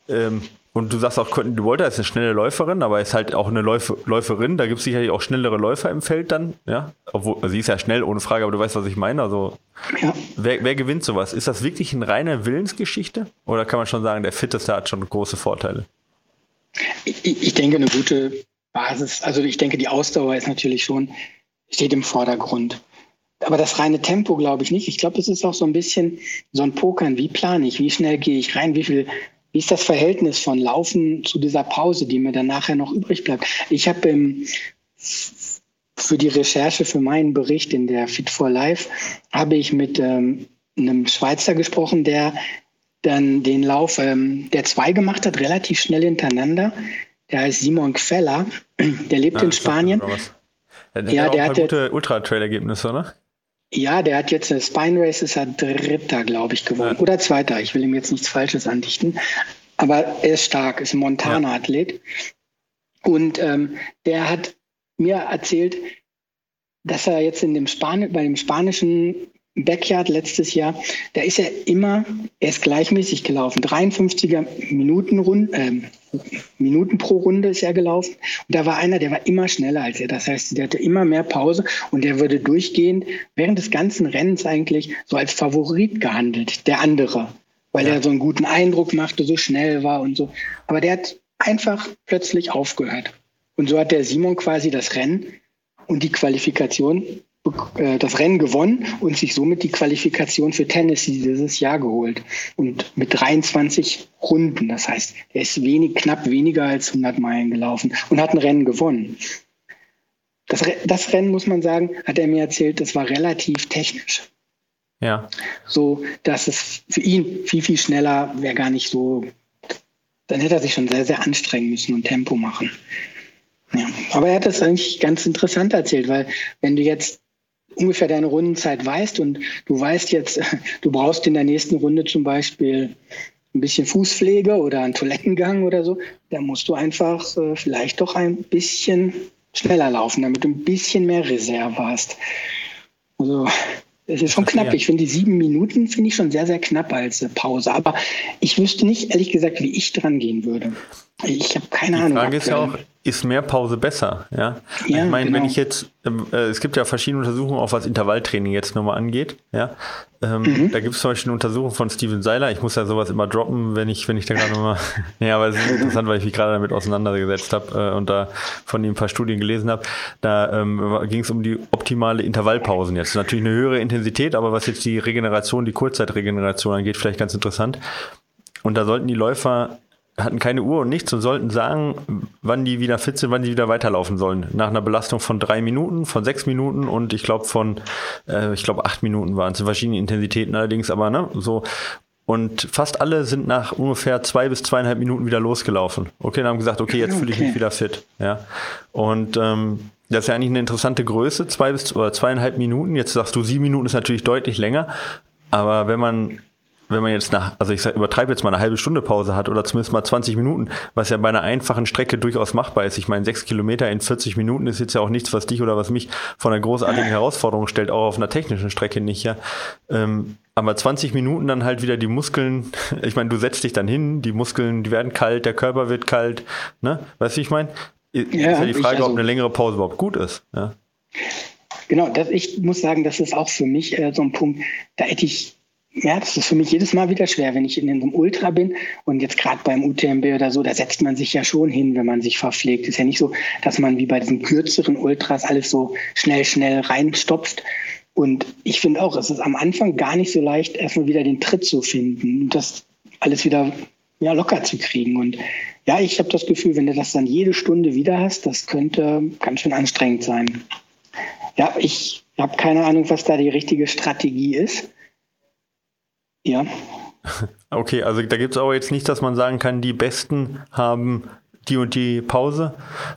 ähm, und du sagst auch, du Walter ist eine schnelle Läuferin, aber ist halt auch eine Läuf Läuferin. Da gibt es sicherlich auch schnellere Läufer im Feld dann, ja. Obwohl, also sie ist ja schnell, ohne Frage, aber du weißt, was ich meine. Also, ja. wer, wer gewinnt sowas? Ist das wirklich eine reine Willensgeschichte? Oder kann man schon sagen, der Fitteste hat schon große Vorteile? Ich, ich denke, eine gute Basis, also ich denke, die Ausdauer ist natürlich schon, steht im Vordergrund. Aber das reine Tempo glaube ich nicht. Ich glaube, es ist auch so ein bisschen so ein Pokern. Wie plane ich? Wie schnell gehe ich rein? Wie viel wie ist das Verhältnis von Laufen zu dieser Pause, die mir dann nachher noch übrig bleibt? Ich habe ähm, für die Recherche für meinen Bericht in der Fit for Life habe ich mit ähm, einem Schweizer gesprochen, der dann den Lauf ähm, der zwei gemacht hat, relativ schnell hintereinander. Der heißt Simon Queller, der lebt ja, in Spanien. Der ja, der hat gute Ultra-Trail-Ergebnisse, oder? Ja, der hat jetzt eine Spine Race, ist er Dritter, glaube ich, geworden. Ja. Oder Zweiter. Ich will ihm jetzt nichts Falsches andichten. Aber er ist stark, ist ein Montana-Athlet. Und ähm, der hat mir erzählt, dass er jetzt in dem Span bei dem spanischen Backyard letztes Jahr, da ist er immer, er ist gleichmäßig gelaufen. 53er Minuten, rund, äh, Minuten pro Runde ist er gelaufen. Und da war einer, der war immer schneller als er. Das heißt, der hatte immer mehr Pause und der würde durchgehend während des ganzen Rennens eigentlich so als Favorit gehandelt, der andere. Weil ja. er so einen guten Eindruck machte, so schnell war und so. Aber der hat einfach plötzlich aufgehört. Und so hat der Simon quasi das Rennen und die Qualifikation das Rennen gewonnen und sich somit die Qualifikation für Tennessee dieses Jahr geholt. Und mit 23 Runden. Das heißt, er ist wenig, knapp weniger als 100 Meilen gelaufen und hat ein Rennen gewonnen. Das, das Rennen, muss man sagen, hat er mir erzählt, das war relativ technisch. Ja. So, dass es für ihn viel, viel schneller wäre gar nicht so. Dann hätte er sich schon sehr, sehr anstrengen müssen und Tempo machen. Ja, aber er hat das eigentlich ganz interessant erzählt, weil wenn du jetzt ungefähr deine Rundenzeit weißt und du weißt jetzt, du brauchst in der nächsten Runde zum Beispiel ein bisschen Fußpflege oder einen Toilettengang oder so, dann musst du einfach äh, vielleicht doch ein bisschen schneller laufen, damit du ein bisschen mehr Reserve hast. Also es ist schon knapp. Ich finde die sieben Minuten finde ich schon sehr, sehr knapp als äh, Pause. Aber ich wüsste nicht, ehrlich gesagt, wie ich dran gehen würde. Ich habe keine die Ahnung. Die Frage ist ja auch, ist mehr Pause besser? Ja, ja ich meine, genau. wenn ich jetzt, ähm, äh, es gibt ja verschiedene Untersuchungen, auch was Intervalltraining jetzt nochmal angeht. Ja, ähm, mhm. da gibt es zum Beispiel eine Untersuchung von Steven Seiler. Ich muss ja sowas immer droppen, wenn ich, wenn ich da gerade mal, ja, aber es ist interessant, weil ich mich gerade damit auseinandergesetzt habe äh, und da von ihm ein paar Studien gelesen habe. Da ähm, ging es um die optimale Intervallpausen jetzt. Natürlich eine höhere Intensität, aber was jetzt die Regeneration, die Kurzzeitregeneration angeht, vielleicht ganz interessant. Und da sollten die Läufer hatten keine Uhr und nichts und sollten sagen, wann die wieder fit sind, wann die wieder weiterlaufen sollen. Nach einer Belastung von drei Minuten, von sechs Minuten und ich glaube von, äh, ich glaube acht Minuten waren es in verschiedenen Intensitäten allerdings, aber ne, so. Und fast alle sind nach ungefähr zwei bis zweieinhalb Minuten wieder losgelaufen. Okay, dann haben gesagt, okay, jetzt fühle ich mich wieder fit. Ja. Und ähm, das ist ja eigentlich eine interessante Größe, zwei bis oder zweieinhalb Minuten. Jetzt sagst du, sieben Minuten ist natürlich deutlich länger. Aber wenn man wenn man jetzt nach, also ich übertreibe jetzt mal eine halbe Stunde Pause hat oder zumindest mal 20 Minuten, was ja bei einer einfachen Strecke durchaus machbar ist. Ich meine, sechs Kilometer in 40 Minuten ist jetzt ja auch nichts, was dich oder was mich vor einer großartigen Herausforderung stellt, auch auf einer technischen Strecke nicht, ja. Ähm, aber 20 Minuten dann halt wieder die Muskeln, ich meine, du setzt dich dann hin, die Muskeln, die werden kalt, der Körper wird kalt, ne? Weißt du, ich meine? Ja, ist ja die Frage, also, ob eine längere Pause überhaupt gut ist, ja. Genau, das, ich muss sagen, das ist auch für mich äh, so ein Punkt, da hätte ich ja, das ist für mich jedes Mal wieder schwer, wenn ich in einem Ultra bin und jetzt gerade beim UTMB oder so, da setzt man sich ja schon hin, wenn man sich verpflegt. Ist ja nicht so, dass man wie bei diesen kürzeren Ultras alles so schnell, schnell reinstopft. Und ich finde auch, es ist am Anfang gar nicht so leicht, erstmal wieder den Tritt zu finden und das alles wieder ja, locker zu kriegen. Und ja, ich habe das Gefühl, wenn du das dann jede Stunde wieder hast, das könnte ganz schön anstrengend sein. Ja, ich habe keine Ahnung, was da die richtige Strategie ist. Ja. Okay, also da gibt es aber jetzt nicht, dass man sagen kann, die Besten haben die und die Pause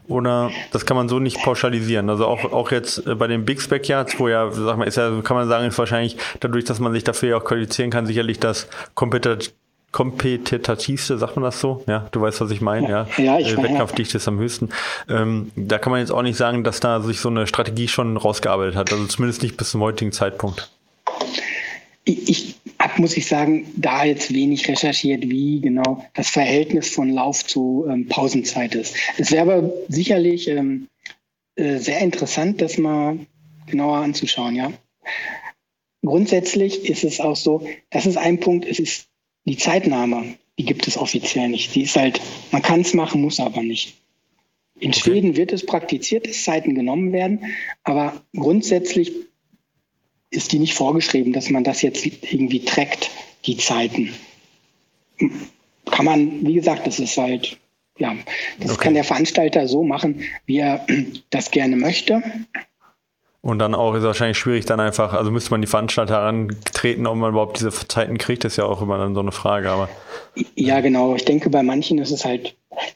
oder das kann man so nicht pauschalisieren. Also auch, auch jetzt äh, bei den Big Spec Yards, wo ja, sag mal, ist ja, kann man sagen, ist wahrscheinlich dadurch, dass man sich dafür ja auch qualifizieren kann, sicherlich das Kompetenz kompetitivste, sagt man das so? Ja, du weißt, was ich meine, ja. ja. ich äh, Wettkampfdichte ist am höchsten. Ähm, da kann man jetzt auch nicht sagen, dass da sich so eine Strategie schon rausgearbeitet hat. Also zumindest nicht bis zum heutigen Zeitpunkt. Ich, ich habe, muss ich sagen, da jetzt wenig recherchiert, wie genau das Verhältnis von Lauf zu ähm, Pausenzeit ist. Es wäre aber sicherlich ähm, äh, sehr interessant, das mal genauer anzuschauen, ja. Grundsätzlich ist es auch so, das ist ein Punkt, es ist die Zeitnahme, die gibt es offiziell nicht. Die ist halt, man kann es machen, muss aber nicht. In okay. Schweden wird es praktiziert, dass Zeiten genommen werden, aber grundsätzlich ist die nicht vorgeschrieben, dass man das jetzt irgendwie trackt, die Zeiten. Kann man, wie gesagt, das ist halt, ja, das okay. kann der Veranstalter so machen, wie er das gerne möchte. Und dann auch ist es wahrscheinlich schwierig, dann einfach, also müsste man die Veranstalter herantreten, ob man überhaupt diese Zeiten kriegt, das ist ja auch immer dann so eine Frage, aber. Ja, genau. Ich denke, bei manchen ist es halt,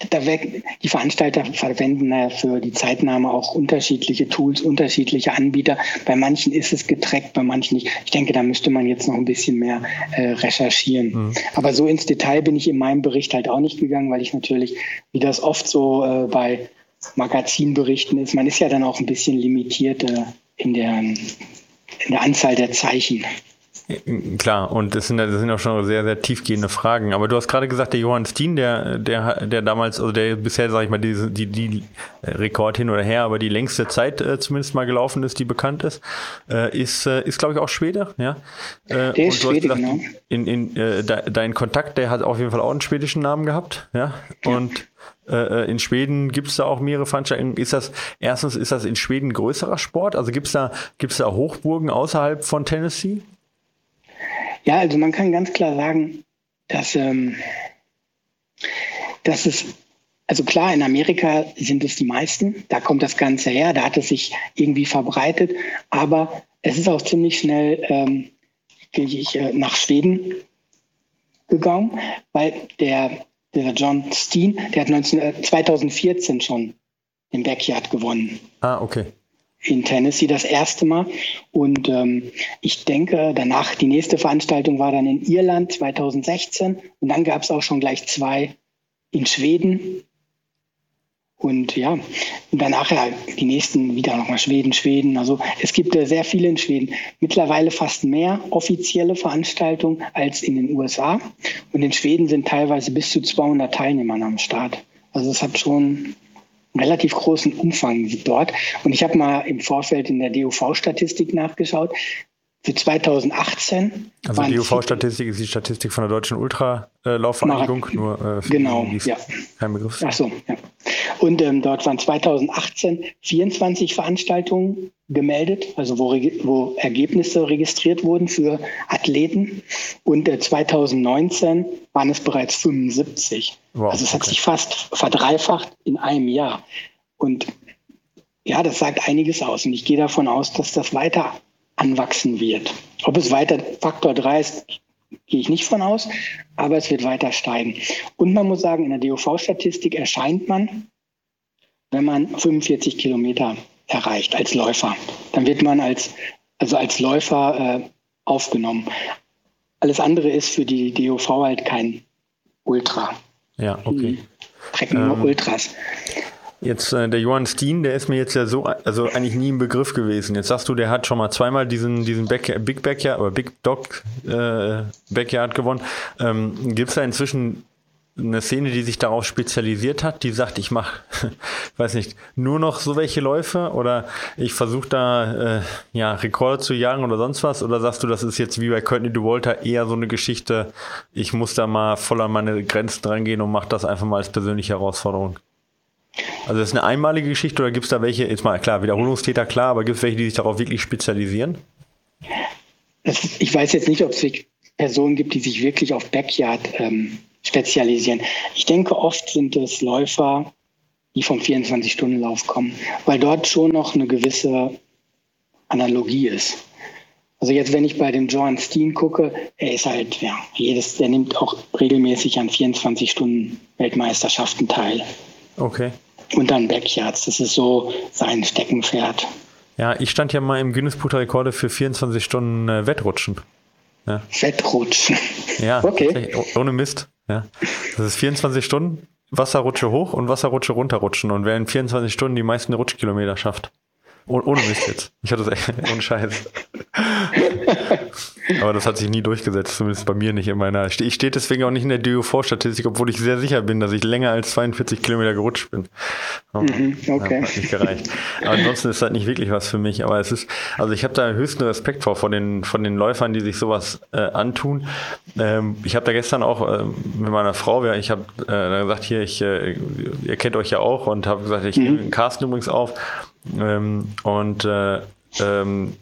da weg, die Veranstalter verwenden ja für die Zeitnahme auch unterschiedliche Tools, unterschiedliche Anbieter. Bei manchen ist es getrackt, bei manchen nicht. Ich denke, da müsste man jetzt noch ein bisschen mehr äh, recherchieren. Mhm. Aber so ins Detail bin ich in meinem Bericht halt auch nicht gegangen, weil ich natürlich, wie das oft so äh, bei Magazinberichten ist. Man ist ja dann auch ein bisschen limitiert äh, in, der, in der Anzahl der Zeichen. Klar, und das sind, das sind auch schon sehr, sehr tiefgehende Fragen. Aber du hast gerade gesagt, der Johann Steen, der, der, der damals, also der bisher, sag ich mal, die, die, die Rekord hin oder her, aber die längste Zeit äh, zumindest mal gelaufen ist, die bekannt ist, äh, ist, äh, ist glaube ich, auch Schwede. Ja? Äh, der ist Schwede, gesagt, genau. In, in, äh, dein Kontakt, der hat auf jeden Fall auch einen schwedischen Namen gehabt. Ja? Und äh, in Schweden gibt es da auch mehrere Veranstaltungen. Ist das, erstens, ist das in Schweden größerer Sport? Also gibt es da, gibt's da Hochburgen außerhalb von Tennessee? Ja, also man kann ganz klar sagen, dass, ähm, dass es, also klar, in Amerika sind es die meisten, da kommt das Ganze her, da hat es sich irgendwie verbreitet, aber es ist auch ziemlich schnell ähm, ich, äh, nach Schweden gegangen, weil der, der John Steen, der hat 19, 2014 äh, schon den Backyard gewonnen. Ah, okay in Tennessee das erste Mal. Und ähm, ich denke, danach, die nächste Veranstaltung war dann in Irland 2016. Und dann gab es auch schon gleich zwei in Schweden. Und ja, danach ja die nächsten wieder nochmal Schweden, Schweden. Also es gibt äh, sehr viele in Schweden. Mittlerweile fast mehr offizielle Veranstaltungen als in den USA. Und in Schweden sind teilweise bis zu 200 Teilnehmer am Start. Also es hat schon relativ großen Umfang dort. Und ich habe mal im Vorfeld in der DUV-Statistik nachgeschaut. Für 2018. Also die DUV-Statistik ist die Statistik von der Deutschen Ultralaufvereinigung, nur äh, genau, die, ja. kein Begriff. Ach so, ja. Und ähm, dort waren 2018 24 Veranstaltungen gemeldet, also wo, wo Ergebnisse registriert wurden für Athleten. Und äh, 2019 waren es bereits 75. Wow, also es hat sich fast verdreifacht in einem Jahr. Und ja, das sagt einiges aus. Und ich gehe davon aus, dass das weiter anwachsen wird. Ob es weiter Faktor 3 ist, gehe ich nicht von aus, aber es wird weiter steigen. Und man muss sagen, in der DOV-Statistik erscheint man, wenn man 45 Kilometer erreicht als Läufer. Dann wird man als, also als Läufer äh, aufgenommen. Alles andere ist für die DOV halt kein Ultra. Ja, okay. Die trecken nur ähm, Ultras. Jetzt äh, der Johann Steen, der ist mir jetzt ja so, also eigentlich nie ein Begriff gewesen. Jetzt sagst du, der hat schon mal zweimal diesen, diesen Back, Big Backyard oder Big Dog äh, Backyard gewonnen. Ähm, Gibt es da inzwischen eine Szene, die sich darauf spezialisiert hat, die sagt, ich mache, weiß nicht, nur noch so welche Läufe oder ich versuche da äh, ja Rekorde zu jagen oder sonst was? Oder sagst du, das ist jetzt wie bei Courtney DeWalter eher so eine Geschichte, ich muss da mal voll an meine Grenzen drangehen und mache das einfach mal als persönliche Herausforderung? Also das ist eine einmalige Geschichte oder gibt es da welche, jetzt mal klar, Wiederholungstäter klar, aber gibt es welche, die sich darauf wirklich spezialisieren? Das, ich weiß jetzt nicht, ob es Personen gibt, die sich wirklich auf Backyard ähm, spezialisieren. Ich denke, oft sind es Läufer, die vom 24-Stunden-Lauf kommen, weil dort schon noch eine gewisse Analogie ist. Also jetzt, wenn ich bei dem John Steen gucke, er ist halt, ja, jedes, der nimmt auch regelmäßig an 24 Stunden Weltmeisterschaften teil. Okay. Und dann Backyards, das ist so sein Steckenpferd. Ja, ich stand ja mal im Guinness Buch der Rekorde für 24 Stunden äh, Wettrutschen. Ja. Wettrutschen. Ja, okay. ohne Mist. Ja. Das ist 24 Stunden, Wasserrutsche hoch und Wasserrutsche runterrutschen. Und wer in 24 Stunden die meisten Rutschkilometer schafft. Oh, ohne Mist jetzt. Ich hatte das echt ohne Scheiß. Aber das hat sich nie durchgesetzt, zumindest bei mir nicht in meiner. Ich stehe deswegen auch nicht in der DO4-Statistik, obwohl ich sehr sicher bin, dass ich länger als 42 Kilometer gerutscht bin. Oh, mhm, okay. Hat nicht gereicht. Aber ansonsten ist das nicht wirklich was für mich. Aber es ist, also ich habe da höchsten Respekt vor, von den, von den Läufern, die sich sowas äh, antun. Ähm, ich habe da gestern auch äh, mit meiner Frau, ich habe äh, gesagt, hier, ich, äh, ihr kennt euch ja auch und habe gesagt, ich mhm. nehme Carsten übrigens auf. Ähm, und äh, ähm,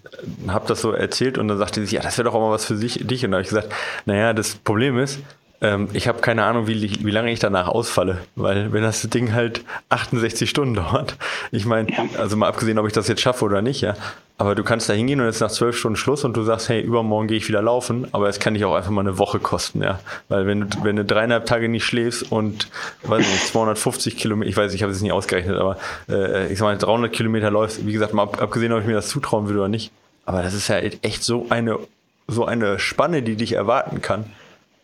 habe das so erzählt und dann sagte sie, ja, das wäre doch auch mal was für sich, dich. Und da habe ich gesagt, naja, das Problem ist, ähm, ich habe keine Ahnung, wie, wie lange ich danach ausfalle, weil wenn das Ding halt 68 Stunden dauert, ich meine, also mal abgesehen, ob ich das jetzt schaffe oder nicht, ja, aber du kannst da hingehen und jetzt nach zwölf Stunden Schluss und du sagst, hey, übermorgen gehe ich wieder laufen, aber es kann dich auch einfach mal eine Woche kosten, ja. Weil wenn du, wenn du dreieinhalb Tage nicht schläfst und, weiß nicht, 250 Kilometer, ich weiß, ich habe es nicht ausgerechnet, aber äh, ich sag mal, 300 Kilometer läufst, wie gesagt, mal ab, abgesehen, ob ich mir das zutrauen würde oder nicht. Aber das ist ja echt so eine, so eine Spanne, die dich erwarten kann.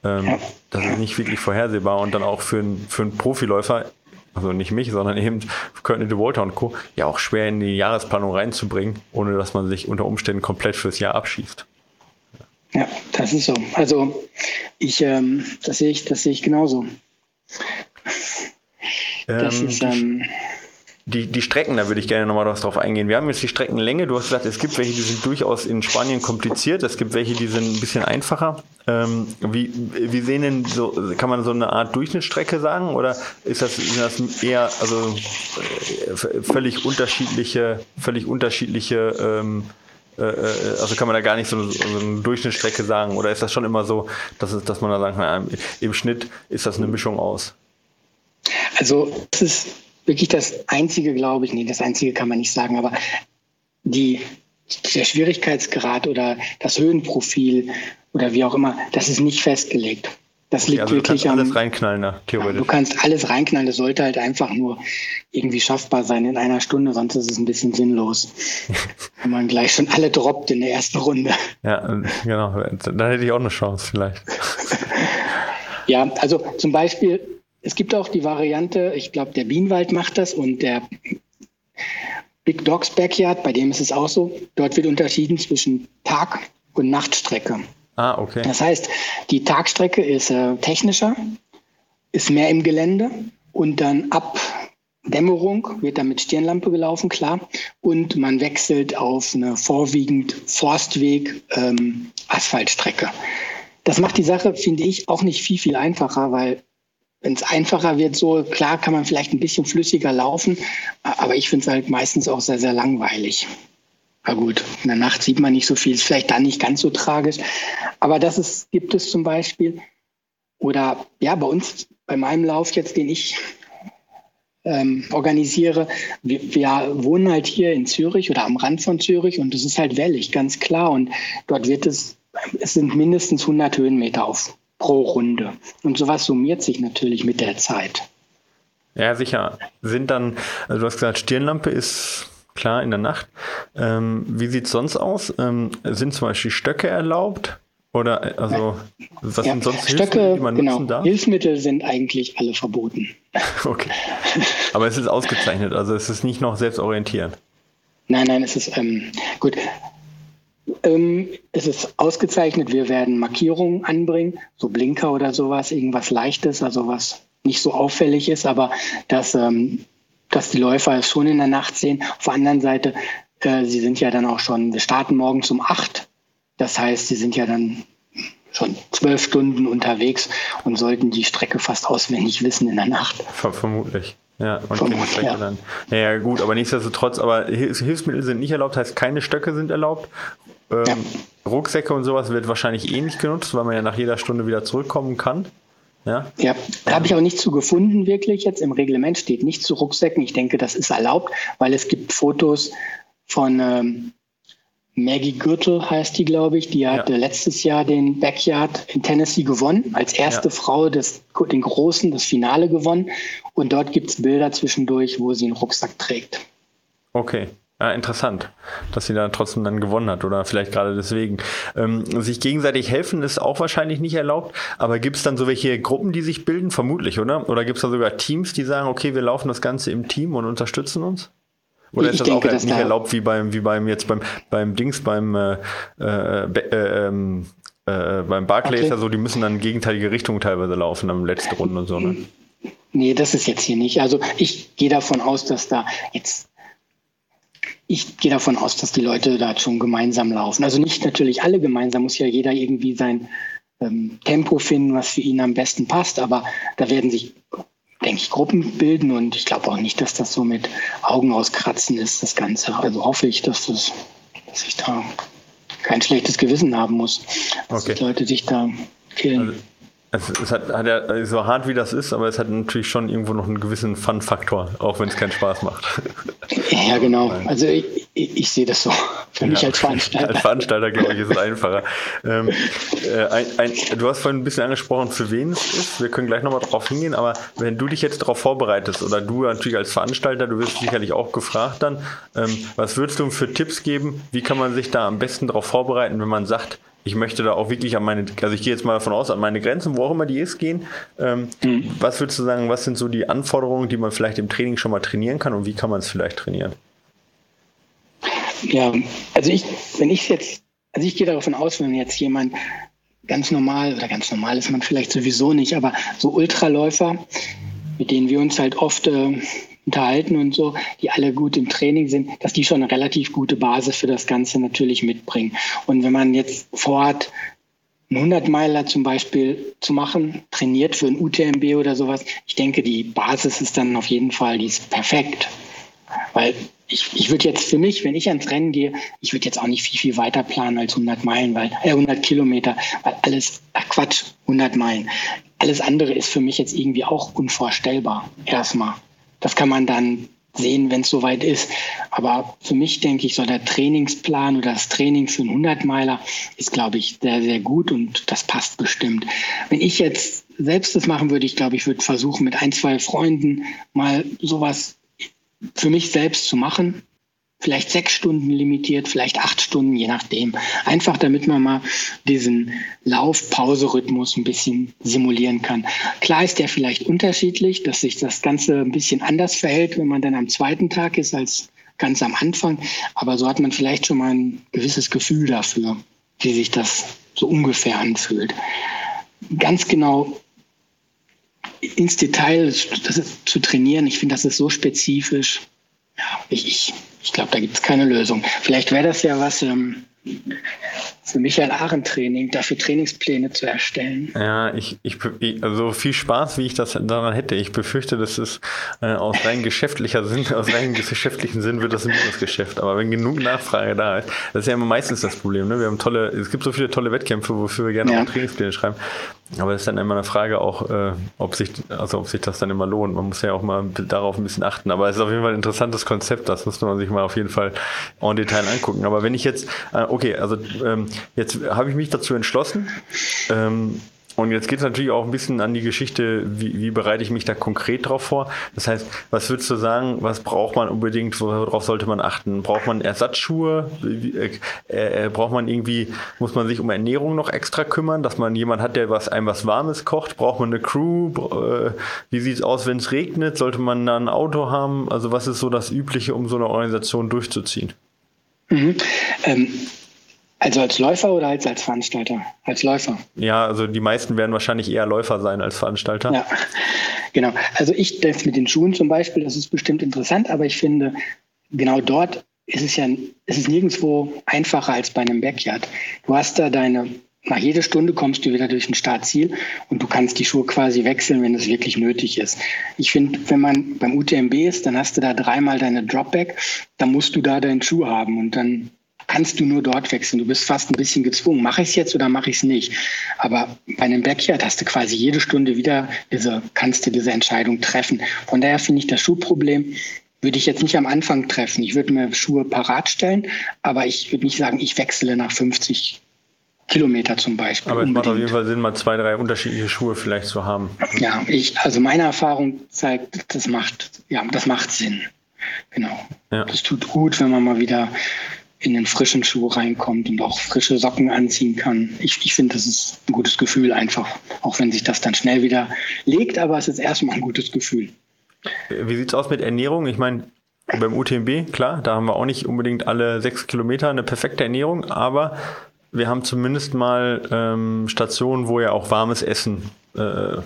Ähm, das ist nicht wirklich vorhersehbar und dann auch für, ein, für einen Profiläufer also nicht mich, sondern eben Courtney DeWalter und Co., ja auch schwer in die Jahresplanung reinzubringen, ohne dass man sich unter Umständen komplett fürs Jahr abschießt. Ja, das ist so. Also ich, ähm, das sehe ich, das sehe ich genauso. Das ähm, ist, ähm, die, die Strecken, da würde ich gerne nochmal drauf eingehen. Wir haben jetzt die Streckenlänge. Du hast gesagt, es gibt welche, die sind durchaus in Spanien kompliziert. Es gibt welche, die sind ein bisschen einfacher. Ähm, wie, wie sehen denn so, kann man so eine Art Durchschnittsstrecke sagen? Oder ist das, ist das eher, also äh, völlig unterschiedliche, völlig unterschiedliche, ähm, äh, äh, also kann man da gar nicht so eine, Durchschnittsstrecke sagen? Oder ist das schon immer so, dass, es, dass man da sagen kann, im Schnitt ist das eine Mischung aus? Also es ist wirklich das Einzige, glaube ich, nee, das Einzige kann man nicht sagen, aber die, der Schwierigkeitsgrad oder das Höhenprofil oder wie auch immer, das ist nicht festgelegt. Das liegt also wirklich du kannst alles reinknallen, ne, theoretisch. Du kannst alles reinknallen, das sollte halt einfach nur irgendwie schaffbar sein in einer Stunde, sonst ist es ein bisschen sinnlos. wenn man gleich schon alle droppt in der ersten Runde. Ja, genau. Da hätte ich auch eine Chance vielleicht. ja, also zum Beispiel es gibt auch die Variante, ich glaube, der Bienenwald macht das und der Big Dogs Backyard, bei dem ist es auch so. Dort wird unterschieden zwischen Tag- und Nachtstrecke. Ah, okay. Das heißt, die Tagstrecke ist äh, technischer, ist mehr im Gelände und dann ab Dämmerung wird dann mit Stirnlampe gelaufen, klar. Und man wechselt auf eine vorwiegend Forstweg ähm, Asphaltstrecke. Das macht die Sache, finde ich, auch nicht viel, viel einfacher, weil wenn es einfacher wird, so klar kann man vielleicht ein bisschen flüssiger laufen, aber ich finde es halt meistens auch sehr, sehr langweilig. Na gut, in der Nacht sieht man nicht so viel, ist vielleicht dann nicht ganz so tragisch. Aber das ist, gibt es zum Beispiel. Oder ja, bei uns, bei meinem Lauf jetzt, den ich ähm, organisiere, wir, wir, wohnen halt hier in Zürich oder am Rand von Zürich und es ist halt wellig, ganz klar. Und dort wird es, es sind mindestens 100 Höhenmeter auf pro Runde. Und sowas summiert sich natürlich mit der Zeit. Ja, sicher. Sind dann, also du hast gesagt, Stirnlampe ist klar in der Nacht. Ähm, wie sieht es sonst aus? Ähm, sind zum Beispiel Stöcke erlaubt? Oder also was ja, sind sonst Stöcke, Hilfsmittel, die man genau. nutzen darf? Hilfsmittel sind eigentlich alle verboten. okay. Aber es ist ausgezeichnet, also es ist nicht noch selbstorientierend. Nein, nein, es ist ähm, gut. Ähm, es ist ausgezeichnet. Wir werden Markierungen anbringen, so Blinker oder sowas, irgendwas Leichtes, also was nicht so auffällig ist, aber dass, ähm, dass die Läufer es schon in der Nacht sehen. Auf der anderen Seite, äh, sie sind ja dann auch schon, wir starten morgens um acht. Das heißt, sie sind ja dann schon zwölf Stunden unterwegs und sollten die Strecke fast auswendig wissen in der Nacht. Vermutlich. Ja, und Vermutlich, ja. dann. Ja, gut, aber nichtsdestotrotz, aber Hilfsmittel sind nicht erlaubt, heißt keine Stöcke sind erlaubt. Ähm, ja. Rucksäcke und sowas wird wahrscheinlich eh nicht genutzt, weil man ja nach jeder Stunde wieder zurückkommen kann. Ja, ja da habe ich auch nichts zu gefunden, wirklich jetzt. Im Reglement steht nichts zu Rucksäcken. Ich denke, das ist erlaubt, weil es gibt Fotos von ähm, Maggie Gürtel, heißt die, glaube ich. Die hat ja. letztes Jahr den Backyard in Tennessee gewonnen, als erste ja. Frau des, den Großen, das Finale gewonnen. Und dort gibt es Bilder zwischendurch, wo sie einen Rucksack trägt. Okay. Ja, interessant, dass sie da trotzdem dann gewonnen hat oder vielleicht gerade deswegen. Ähm, sich gegenseitig helfen ist auch wahrscheinlich nicht erlaubt, aber gibt es dann so welche Gruppen, die sich bilden? Vermutlich, oder? Oder gibt es da sogar Teams, die sagen, okay, wir laufen das Ganze im Team und unterstützen uns? Oder ist das denke, auch nicht da erlaubt wie beim, wie beim jetzt beim, beim Dings, beim äh, äh, äh, ähm, äh, beim Barclay okay. ja so, die müssen dann in gegenteilige Richtungen teilweise laufen am letzten Runde und so, ne? Nee, das ist jetzt hier nicht. Also ich gehe davon aus, dass da jetzt ich gehe davon aus, dass die Leute da schon gemeinsam laufen. Also nicht natürlich alle gemeinsam, muss ja jeder irgendwie sein ähm, Tempo finden, was für ihn am besten passt, aber da werden sich, denke ich, Gruppen bilden und ich glaube auch nicht, dass das so mit Augen auskratzen ist, das Ganze. Also hoffe ich, dass, das, dass ich da kein schlechtes Gewissen haben muss, dass okay. die Leute sich da killen. Also es, es hat, hat ja, so hart wie das ist, aber es hat natürlich schon irgendwo noch einen gewissen Fun-Faktor, auch wenn es keinen Spaß macht. Ja, genau. Also ich, ich, ich sehe das so. Für ja, mich als Veranstalter. Als Veranstalter, glaube ich, ist es einfacher. ähm, äh, ein, ein, du hast vorhin ein bisschen angesprochen, für wen es ist. Wir können gleich nochmal drauf hingehen, aber wenn du dich jetzt darauf vorbereitest oder du natürlich als Veranstalter, du wirst sicherlich auch gefragt dann, ähm, was würdest du für Tipps geben? Wie kann man sich da am besten darauf vorbereiten, wenn man sagt, ich möchte da auch wirklich an meine, also ich gehe jetzt mal davon aus, an meine Grenzen, wo auch immer die ist, gehen. Ähm, mhm. Was würdest du sagen, was sind so die Anforderungen, die man vielleicht im Training schon mal trainieren kann und wie kann man es vielleicht trainieren? Ja, also ich, wenn ich jetzt, also ich gehe davon aus, wenn jetzt jemand ganz normal oder ganz normal ist man vielleicht sowieso nicht, aber so Ultraläufer, mit denen wir uns halt oft äh, unterhalten und so, die alle gut im Training sind, dass die schon eine relativ gute Basis für das Ganze natürlich mitbringen. Und wenn man jetzt vorhat, einen 100-Meiler zum Beispiel zu machen, trainiert für ein UTMB oder sowas, ich denke, die Basis ist dann auf jeden Fall, die ist perfekt. Weil ich, ich würde jetzt für mich, wenn ich ans Rennen gehe, ich würde jetzt auch nicht viel, viel weiter planen als 100 Meilen, weil, äh, 100 Kilometer, weil alles, ach Quatsch, 100 Meilen. Alles andere ist für mich jetzt irgendwie auch unvorstellbar. Erstmal. Das kann man dann sehen, wenn es soweit ist. Aber für mich denke ich, so der Trainingsplan oder das Training für einen 100-Meiler ist, glaube ich, sehr, sehr gut und das passt bestimmt. Wenn ich jetzt selbst das machen würde, ich glaube, ich würde versuchen, mit ein, zwei Freunden mal sowas für mich selbst zu machen vielleicht sechs Stunden limitiert, vielleicht acht Stunden, je nachdem. Einfach damit man mal diesen Lauf-Pause-Rhythmus ein bisschen simulieren kann. Klar ist der vielleicht unterschiedlich, dass sich das Ganze ein bisschen anders verhält, wenn man dann am zweiten Tag ist als ganz am Anfang. Aber so hat man vielleicht schon mal ein gewisses Gefühl dafür, wie sich das so ungefähr anfühlt. Ganz genau ins Detail das zu trainieren, ich finde, das ist so spezifisch. Ja, ich, ich ich glaube, da gibt es keine Lösung. Vielleicht wäre das ja was ähm, für Michael Arendt Training, dafür Trainingspläne zu erstellen. Ja, ich, ich, also viel Spaß, wie ich das daran hätte. Ich befürchte, dass es äh, aus rein geschäftlicher Sinn, aus rein geschäftlichen Sinn wird das ein Minusgeschäft. Aber wenn genug Nachfrage da ist, das ist ja immer meistens das Problem. Ne? Wir haben tolle, es gibt so viele tolle Wettkämpfe, wofür wir gerne ja. auch Trainingspläne schreiben. Aber es ist dann immer eine Frage auch, äh, ob sich, also ob sich das dann immer lohnt. Man muss ja auch mal darauf ein bisschen achten. Aber es ist auf jeden Fall ein interessantes Konzept. Das muss man sich mal auf jeden Fall en Detail angucken. Aber wenn ich jetzt, äh, okay, also ähm, jetzt habe ich mich dazu entschlossen. Ähm, und jetzt geht es natürlich auch ein bisschen an die Geschichte, wie, wie bereite ich mich da konkret drauf vor. Das heißt, was würdest du sagen, was braucht man unbedingt, worauf sollte man achten? Braucht man Ersatzschuhe? Äh, äh, braucht man irgendwie, muss man sich um Ernährung noch extra kümmern, dass man jemand hat, der was einem was Warmes kocht? Braucht man eine Crew? Äh, wie sieht es aus, wenn es regnet? Sollte man da ein Auto haben? Also was ist so das Übliche, um so eine Organisation durchzuziehen? Mhm. Ähm also als Läufer oder als, als Veranstalter? Als Läufer. Ja, also die meisten werden wahrscheinlich eher Läufer sein als Veranstalter. Ja, genau. Also ich, das mit den Schuhen zum Beispiel, das ist bestimmt interessant, aber ich finde, genau dort ist es ja, ist es nirgendwo einfacher als bei einem Backyard. Du hast da deine, nach jeder Stunde kommst du wieder durch ein Startziel und du kannst die Schuhe quasi wechseln, wenn es wirklich nötig ist. Ich finde, wenn man beim UTMB ist, dann hast du da dreimal deine Dropback, dann musst du da deinen Schuh haben und dann kannst du nur dort wechseln. Du bist fast ein bisschen gezwungen. Mache ich es jetzt oder mache ich es nicht? Aber bei einem Backyard hast du quasi jede Stunde wieder diese, kannst du diese Entscheidung treffen. Von daher finde ich das Schuhproblem würde ich jetzt nicht am Anfang treffen. Ich würde mir Schuhe parat stellen, aber ich würde nicht sagen, ich wechsle nach 50 Kilometer zum Beispiel. Aber es macht auf jeden Fall Sinn, mal zwei, drei unterschiedliche Schuhe vielleicht zu haben. Ja, ich, also meine Erfahrung zeigt, das macht, ja, das macht Sinn. Genau. Ja. Das tut gut, wenn man mal wieder in den frischen Schuh reinkommt und auch frische Socken anziehen kann. Ich, ich finde, das ist ein gutes Gefühl einfach, auch wenn sich das dann schnell wieder legt, aber es ist erstmal ein gutes Gefühl. Wie sieht es aus mit Ernährung? Ich meine, beim UTMB, klar, da haben wir auch nicht unbedingt alle sechs Kilometer eine perfekte Ernährung, aber wir haben zumindest mal ähm, Stationen, wo ja auch warmes Essen äh,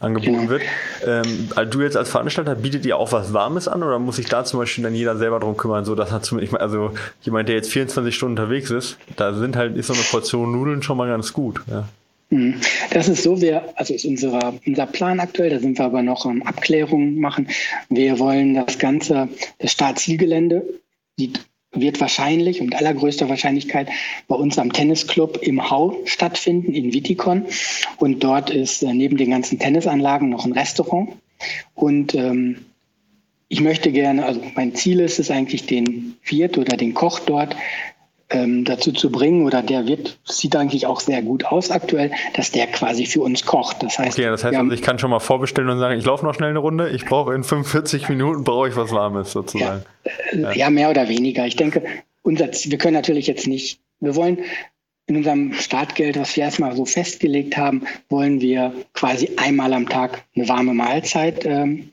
angeboten genau. wird. Ähm, also du jetzt als Veranstalter, bietet ihr auch was Warmes an oder muss sich da zum Beispiel dann jeder selber drum kümmern? So, das hat zum, ich mein, also jemand, der jetzt 24 Stunden unterwegs ist, da sind halt, ist so eine Portion Nudeln schon mal ganz gut. Ja. Mhm. Das ist so, wir, also ist unser, unser Plan aktuell, da sind wir aber noch am Abklärungen machen. Wir wollen das Ganze, das Startzielgelände sieht wird wahrscheinlich und allergrößter Wahrscheinlichkeit bei uns am Tennisclub im Hau stattfinden, in Wittikon. Und dort ist äh, neben den ganzen Tennisanlagen noch ein Restaurant. Und ähm, ich möchte gerne, also mein Ziel ist es eigentlich, den Wirt oder den Koch dort ähm, dazu zu bringen, oder der wird, sieht eigentlich auch sehr gut aus aktuell, dass der quasi für uns kocht. Das heißt, okay, das heißt also, ich kann schon mal vorbestellen und sagen, ich laufe noch schnell eine Runde, ich brauche in 45 Minuten brauche ich was Warmes sozusagen. Ja, ja. ja, mehr oder weniger. Ich denke, unser, wir können natürlich jetzt nicht, wir wollen in unserem Startgeld, was wir erstmal so festgelegt haben, wollen wir quasi einmal am Tag eine warme Mahlzeit ähm,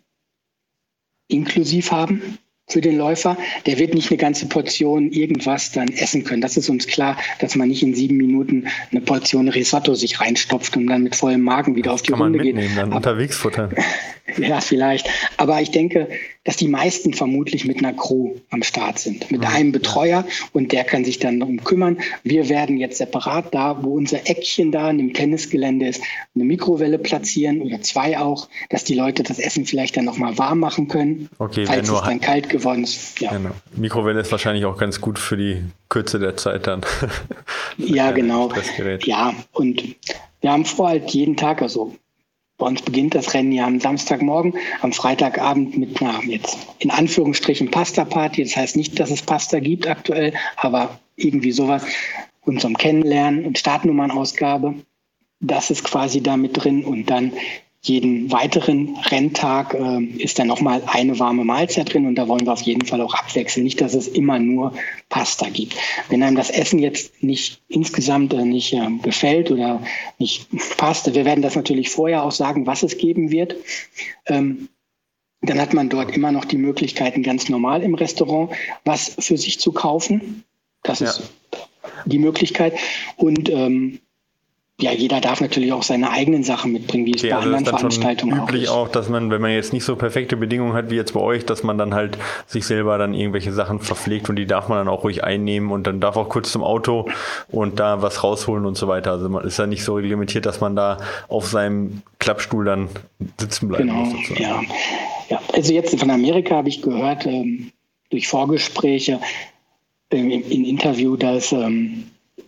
inklusiv haben für den Läufer. Der wird nicht eine ganze Portion irgendwas dann essen können. Das ist uns klar, dass man nicht in sieben Minuten eine Portion Risotto sich reinstopft und dann mit vollem Magen wieder das auf die Runde geht. Dann Aber, unterwegs futtern. ja, vielleicht. Aber ich denke, dass die meisten vermutlich mit einer Crew am Start sind, mit mhm. einem Betreuer und der kann sich dann darum kümmern. Wir werden jetzt separat da, wo unser Eckchen da in dem Tennisgelände ist, eine Mikrowelle platzieren oder zwei auch, dass die Leute das Essen vielleicht dann nochmal warm machen können, okay, falls es dann kalt geworden ist. Ja. Genau. Mikrowelle ist wahrscheinlich auch ganz gut für die Kürze der Zeit dann. ja, genau. Ja, und wir haben vor halt jeden Tag, also bei uns beginnt das Rennen ja am Samstagmorgen, am Freitagabend mit einer jetzt in Anführungsstrichen Pasta-Party. Das heißt nicht, dass es Pasta gibt aktuell, aber irgendwie sowas. Und zum Kennenlernen und Startnummernausgabe. Das ist quasi da mit drin. Und dann jeden weiteren Renntag äh, ist dann nochmal eine warme Mahlzeit drin und da wollen wir auf jeden Fall auch abwechseln. Nicht, dass es immer nur Pasta gibt. Wenn einem das Essen jetzt nicht insgesamt äh, nicht äh, gefällt oder nicht passt, wir werden das natürlich vorher auch sagen, was es geben wird. Ähm, dann hat man dort immer noch die Möglichkeiten, ganz normal im Restaurant was für sich zu kaufen. Das ja. ist die Möglichkeit. Und ähm, ja, jeder darf natürlich auch seine eigenen Sachen mitbringen, wie es okay, bei also anderen Veranstaltungen auch üblich auch, dass man, wenn man jetzt nicht so perfekte Bedingungen hat wie jetzt bei euch, dass man dann halt sich selber dann irgendwelche Sachen verpflegt und die darf man dann auch ruhig einnehmen und dann darf auch kurz zum Auto und da was rausholen und so weiter. Also man ist ja nicht so reglementiert, dass man da auf seinem Klappstuhl dann sitzen bleibt. Genau, muss, ja. ja. Also jetzt von Amerika habe ich gehört, ähm, durch Vorgespräche äh, im, im Interview, dass ähm,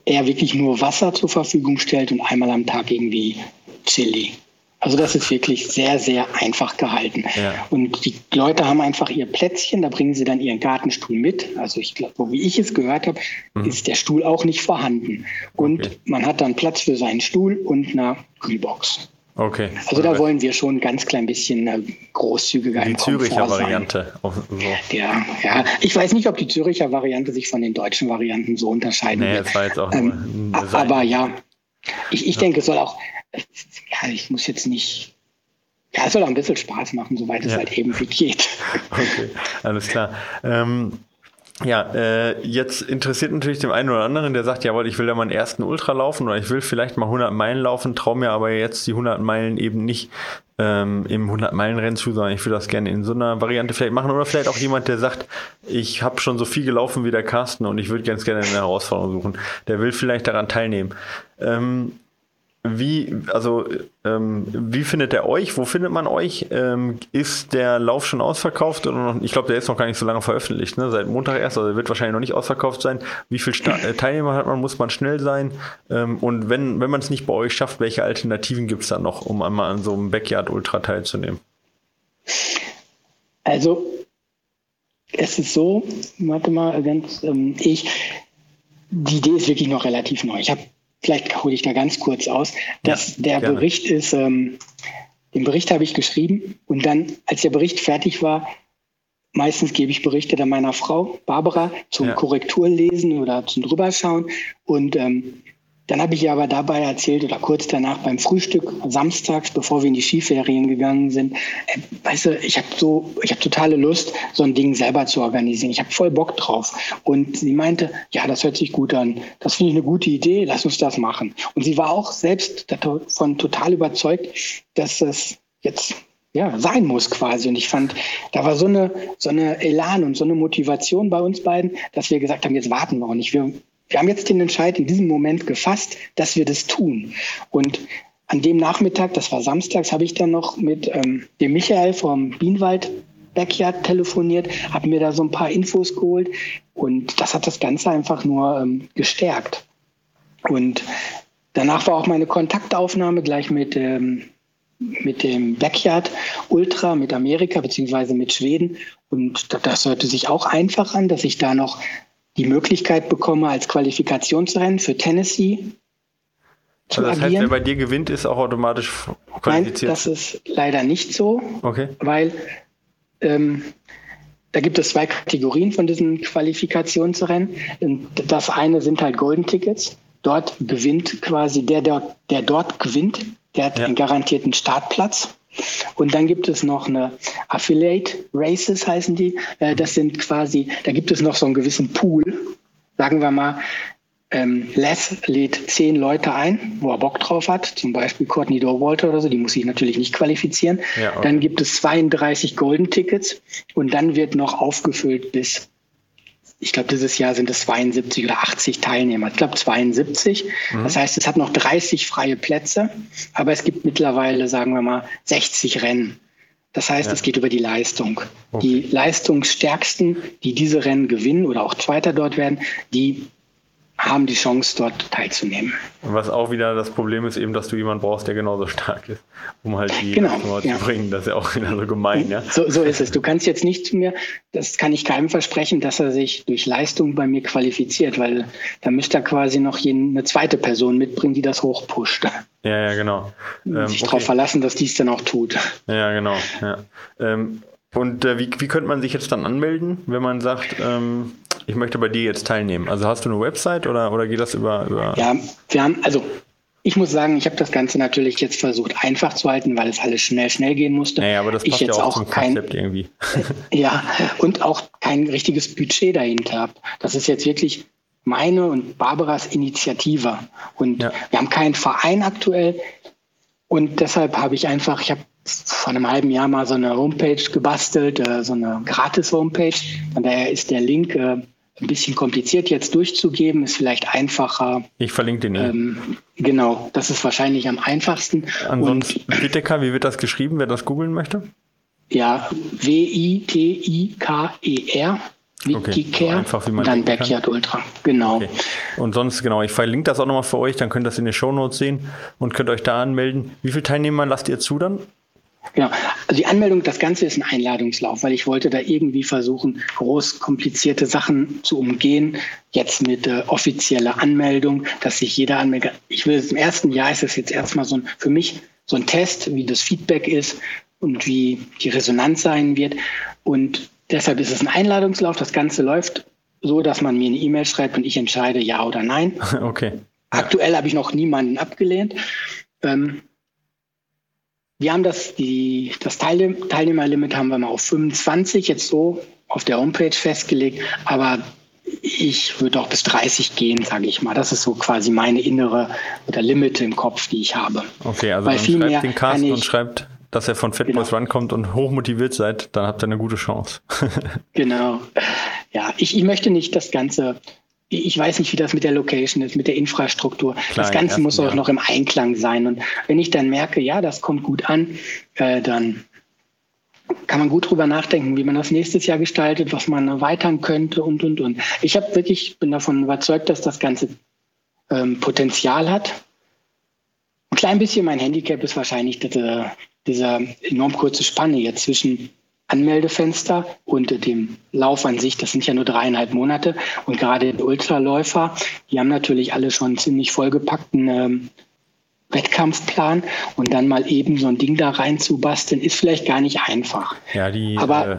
er wirklich nur Wasser zur Verfügung stellt und einmal am Tag irgendwie Chili. Also das ist wirklich sehr, sehr einfach gehalten. Ja. Und die Leute haben einfach ihr Plätzchen, da bringen sie dann ihren Gartenstuhl mit. Also ich glaube, so wie ich es gehört habe, mhm. ist der Stuhl auch nicht vorhanden. Und okay. man hat dann Platz für seinen Stuhl und eine Kühlbox. Okay. Also da wollen wir schon ein ganz klein bisschen äh, großzügiger Die Züricher Variante. So. Ja, ja. Ich weiß nicht, ob die Züricher Variante sich von den deutschen Varianten so unterscheiden nee, wird. war jetzt auch ähm, aber ja, ich, ich ja. denke, es soll auch, ja, ich muss jetzt nicht ja, es soll auch ein bisschen Spaß machen, soweit ja. es halt eben wie geht. Okay, alles klar. Ähm, ja, äh, jetzt interessiert natürlich dem einen oder anderen, der sagt, jawohl, ich will ja meinen ersten Ultra laufen oder ich will vielleicht mal 100 Meilen laufen, traue mir aber jetzt die 100 Meilen eben nicht ähm, im 100-Meilen-Rennen zu, sondern ich will das gerne in so einer Variante vielleicht machen oder vielleicht auch jemand, der sagt, ich habe schon so viel gelaufen wie der Carsten und ich würde ganz gerne eine Herausforderung suchen. Der will vielleicht daran teilnehmen. Ähm, wie, also, ähm, wie findet er euch? Wo findet man euch? Ähm, ist der Lauf schon ausverkauft? Oder noch, ich glaube, der ist noch gar nicht so lange veröffentlicht, ne? seit Montag erst, also wird wahrscheinlich noch nicht ausverkauft sein. Wie viele äh, Teilnehmer hat man? Muss man schnell sein? Ähm, und wenn, wenn man es nicht bei euch schafft, welche Alternativen gibt es dann noch, um einmal an so einem Backyard Ultra teilzunehmen? Also, es ist so, warte mal, ganz, ähm, ich, die Idee ist wirklich noch relativ neu. Ich habe vielleicht hole ich da ganz kurz aus, dass ja, der gerne. Bericht ist, ähm, den Bericht habe ich geschrieben und dann, als der Bericht fertig war, meistens gebe ich Berichte dann meiner Frau, Barbara, zum ja. Korrekturlesen oder zum Drüberschauen und ähm, dann habe ich ihr aber dabei erzählt oder kurz danach beim Frühstück samstags, bevor wir in die Skiferien gegangen sind, äh, weißt du, ich habe so, ich habe totale Lust, so ein Ding selber zu organisieren. Ich habe voll Bock drauf. Und sie meinte, ja, das hört sich gut an. Das finde ich eine gute Idee. Lass uns das machen. Und sie war auch selbst davon total überzeugt, dass das jetzt ja, sein muss quasi. Und ich fand, da war so eine, so eine Elan und so eine Motivation bei uns beiden, dass wir gesagt haben, jetzt warten wir auch nicht. Wir wir haben jetzt den Entscheid in diesem Moment gefasst, dass wir das tun. Und an dem Nachmittag, das war samstags, habe ich dann noch mit ähm, dem Michael vom Bienwald Backyard telefoniert, habe mir da so ein paar Infos geholt und das hat das Ganze einfach nur ähm, gestärkt. Und danach war auch meine Kontaktaufnahme gleich mit, ähm, mit dem Backyard Ultra, mit Amerika beziehungsweise mit Schweden. Und das hörte sich auch einfach an, dass ich da noch die Möglichkeit bekomme, als Qualifikationsrennen für Tennessee zu also das agieren. heißt, wer bei dir gewinnt, ist auch automatisch qualifiziert? Nein, das ist leider nicht so, okay. weil ähm, da gibt es zwei Kategorien von diesen Qualifikationsrennen. Das eine sind halt Golden Tickets. Dort gewinnt quasi der, der, der dort gewinnt, der hat ja. einen garantierten Startplatz. Und dann gibt es noch eine Affiliate Races heißen die. Äh, das sind quasi, da gibt es noch so einen gewissen Pool. Sagen wir mal, ähm, Les lädt zehn Leute ein, wo er Bock drauf hat, zum Beispiel Courtney Dorwalter oder so, die muss sich natürlich nicht qualifizieren. Ja, okay. Dann gibt es 32 Golden Tickets und dann wird noch aufgefüllt bis ich glaube, dieses Jahr sind es 72 oder 80 Teilnehmer. Ich glaube 72. Mhm. Das heißt, es hat noch 30 freie Plätze, aber es gibt mittlerweile, sagen wir mal, 60 Rennen. Das heißt, ja. es geht über die Leistung. Okay. Die Leistungsstärksten, die diese Rennen gewinnen oder auch Zweiter dort werden, die haben die Chance, dort teilzunehmen. Was auch wieder das Problem ist, eben, dass du jemanden brauchst, der genauso stark ist, um halt die genau, ja. zu bringen. Das ist ja auch wieder so gemein, ja. So, so ist es. Du kannst jetzt nicht zu mir, das kann ich keinem versprechen, dass er sich durch Leistung bei mir qualifiziert, weil da müsste er quasi noch eine zweite Person mitbringen, die das hochpusht. Ja, ja, genau. Ähm, sich okay. darauf verlassen, dass dies dann auch tut. Ja, genau. Ja. Ähm, und äh, wie, wie könnte man sich jetzt dann anmelden, wenn man sagt, ähm, ich möchte bei dir jetzt teilnehmen? Also hast du eine Website oder, oder geht das über, über. Ja, wir haben, also ich muss sagen, ich habe das Ganze natürlich jetzt versucht einfach zu halten, weil es alles schnell, schnell gehen musste. Naja, aber das passt ich jetzt ja auch, auch zum kein, Konzept irgendwie. ja, und auch kein richtiges Budget dahinter habe. Das ist jetzt wirklich meine und Barbaras Initiative. Und ja. wir haben keinen Verein aktuell. Und deshalb habe ich einfach, ich habe vor einem halben Jahr mal so eine Homepage gebastelt, äh, so eine Gratis-Homepage. Von daher ist der Link äh, ein bisschen kompliziert jetzt durchzugeben, ist vielleicht einfacher. Ich verlinke den. Ähm, genau, das ist wahrscheinlich am einfachsten. Ansonsten, Witteker, wie wird das geschrieben, wer das googeln möchte? Ja, W-I-T-I-K-E-R. Okay, einfach wie man und dann Backyard Ultra, genau. Okay. Und sonst, genau, ich verlinke das auch nochmal für euch, dann könnt ihr das in den Show Notes sehen und könnt euch da anmelden. Wie viele Teilnehmer lasst ihr zu dann? Genau. Also die Anmeldung, das Ganze ist ein Einladungslauf, weil ich wollte da irgendwie versuchen, groß komplizierte Sachen zu umgehen. Jetzt mit äh, offizieller Anmeldung, dass sich jeder anmeldet. Ich will im ersten Jahr ist es jetzt erstmal so ein, für mich so ein Test, wie das Feedback ist und wie die Resonanz sein wird. Und deshalb ist es ein Einladungslauf. Das Ganze läuft so, dass man mir eine E-Mail schreibt und ich entscheide ja oder nein. Okay. Aktuell habe ich noch niemanden abgelehnt. Ähm, wir haben das, die, das Teilnehmerlimit haben wir mal auf 25 jetzt so auf der Homepage festgelegt, aber ich würde auch bis 30 gehen, sage ich mal. Das ist so quasi meine innere oder Limite im Kopf, die ich habe. Okay, also Weil dann schreibt den Carsten und schreibt, dass er von Fatboys genau. rankommt und hochmotiviert seid, dann habt ihr eine gute Chance. genau. Ja, ich, ich möchte nicht das Ganze ich weiß nicht, wie das mit der Location ist, mit der Infrastruktur. Klar, das Ganze muss auch Jahr. noch im Einklang sein. Und wenn ich dann merke, ja, das kommt gut an, äh, dann kann man gut drüber nachdenken, wie man das nächstes Jahr gestaltet, was man erweitern könnte und, und, und. Ich habe wirklich, bin davon überzeugt, dass das Ganze ähm, Potenzial hat. Ein klein bisschen mein Handicap ist wahrscheinlich diese, dieser enorm kurze Spanne jetzt zwischen Anmeldefenster und dem Lauf an sich, das sind ja nur dreieinhalb Monate. Und gerade die Ultraläufer, die haben natürlich alle schon einen ziemlich vollgepackten ähm, Wettkampfplan und dann mal eben so ein Ding da reinzubasteln, ist vielleicht gar nicht einfach. Ja, die, Aber, äh,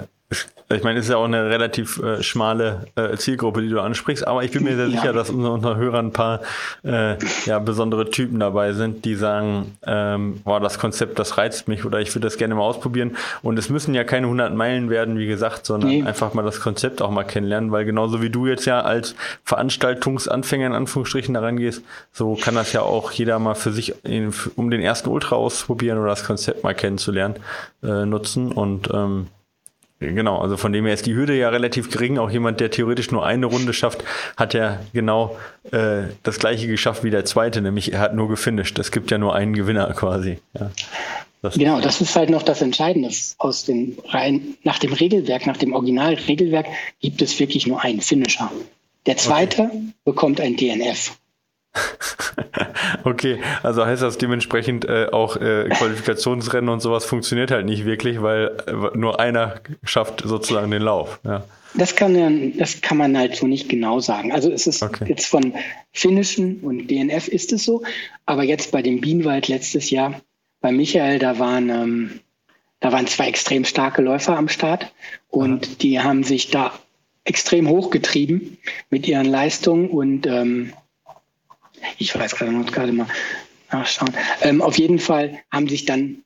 ich meine, es ist ja auch eine relativ äh, schmale äh, Zielgruppe, die du ansprichst, aber ich bin mir sehr ja. sicher, dass unter unseren Hörern ein paar äh, ja, besondere Typen dabei sind, die sagen, ähm, boah, das Konzept, das reizt mich oder ich würde das gerne mal ausprobieren. Und es müssen ja keine 100 Meilen werden, wie gesagt, sondern nee. einfach mal das Konzept auch mal kennenlernen, weil genauso wie du jetzt ja als Veranstaltungsanfänger in Anführungsstrichen da rangehst, so kann das ja auch jeder mal für sich, in, um den ersten Ultra auszuprobieren oder das Konzept mal kennenzulernen, äh, nutzen und ähm, Genau, also von dem her ist die Hürde ja relativ gering. Auch jemand, der theoretisch nur eine Runde schafft, hat ja genau äh, das gleiche geschafft wie der zweite, nämlich er hat nur gefinisht. Es gibt ja nur einen Gewinner quasi. Ja. Das genau, das ist halt noch das Entscheidende. Aus dem rein, nach dem Regelwerk, nach dem Originalregelwerk gibt es wirklich nur einen Finisher. Der zweite okay. bekommt ein DNF. okay, also heißt das dementsprechend äh, auch äh, Qualifikationsrennen und sowas funktioniert halt nicht wirklich, weil äh, nur einer schafft sozusagen den Lauf. Ja. Das kann, das kann man halt so nicht genau sagen. Also es ist okay. jetzt von Finnischen und DNF ist es so, aber jetzt bei dem Bienenwald letztes Jahr, bei Michael, da waren, ähm, da waren zwei extrem starke Läufer am Start und Aha. die haben sich da extrem hochgetrieben mit ihren Leistungen und ähm, ich weiß gerade, muss gerade mal nachschauen. Ähm, auf jeden Fall haben sich dann,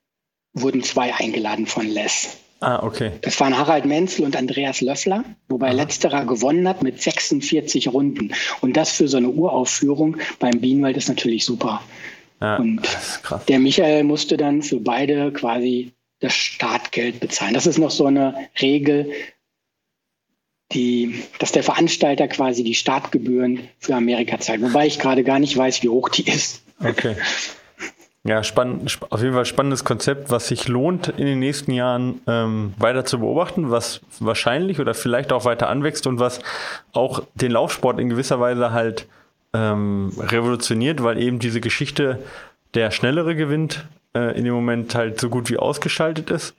wurden zwei eingeladen von Les. Ah, okay. Das waren Harald Menzel und Andreas Löffler, wobei Aha. letzterer gewonnen hat mit 46 Runden. Und das für so eine Uraufführung beim Bienenwald ist natürlich super. Ja, und der Michael musste dann für beide quasi das Startgeld bezahlen. Das ist noch so eine Regel, die, dass der Veranstalter quasi die Startgebühren für Amerika zahlt. Wobei ich gerade gar nicht weiß, wie hoch die ist. Okay. Ja, spannend, auf jeden Fall spannendes Konzept, was sich lohnt, in den nächsten Jahren ähm, weiter zu beobachten, was wahrscheinlich oder vielleicht auch weiter anwächst und was auch den Laufsport in gewisser Weise halt ähm, revolutioniert, weil eben diese Geschichte der Schnellere gewinnt, äh, in dem Moment halt so gut wie ausgeschaltet ist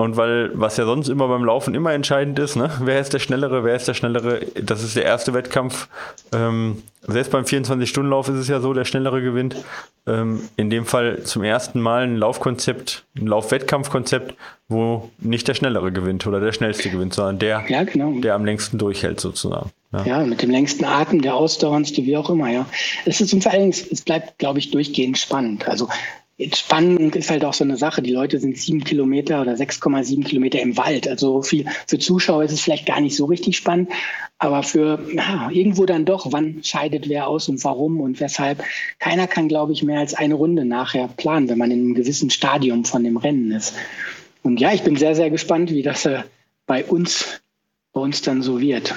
und weil, was ja sonst immer beim Laufen immer entscheidend ist, ne? wer ist der Schnellere, wer ist der Schnellere, das ist der erste Wettkampf. Ähm, selbst beim 24-Stunden-Lauf ist es ja so, der Schnellere gewinnt. Ähm, in dem Fall zum ersten Mal ein Laufkonzept, ein Laufwettkampfkonzept, wo nicht der Schnellere gewinnt oder der Schnellste gewinnt, sondern der, ja, genau. der am längsten durchhält sozusagen. Ja. ja. mit dem längsten Atem, der ausdauerndste, wie auch immer, ja. Es ist allen Dingen, es bleibt, glaube ich, durchgehend spannend. Also Spannend ist halt auch so eine Sache. Die Leute sind sieben Kilometer oder 6,7 Kilometer im Wald. Also viel für Zuschauer ist es vielleicht gar nicht so richtig spannend, aber für ja, irgendwo dann doch, wann scheidet wer aus und warum und weshalb. Keiner kann, glaube ich, mehr als eine Runde nachher planen, wenn man in einem gewissen Stadium von dem Rennen ist. Und ja, ich bin sehr, sehr gespannt, wie das äh, bei uns, bei uns dann so wird.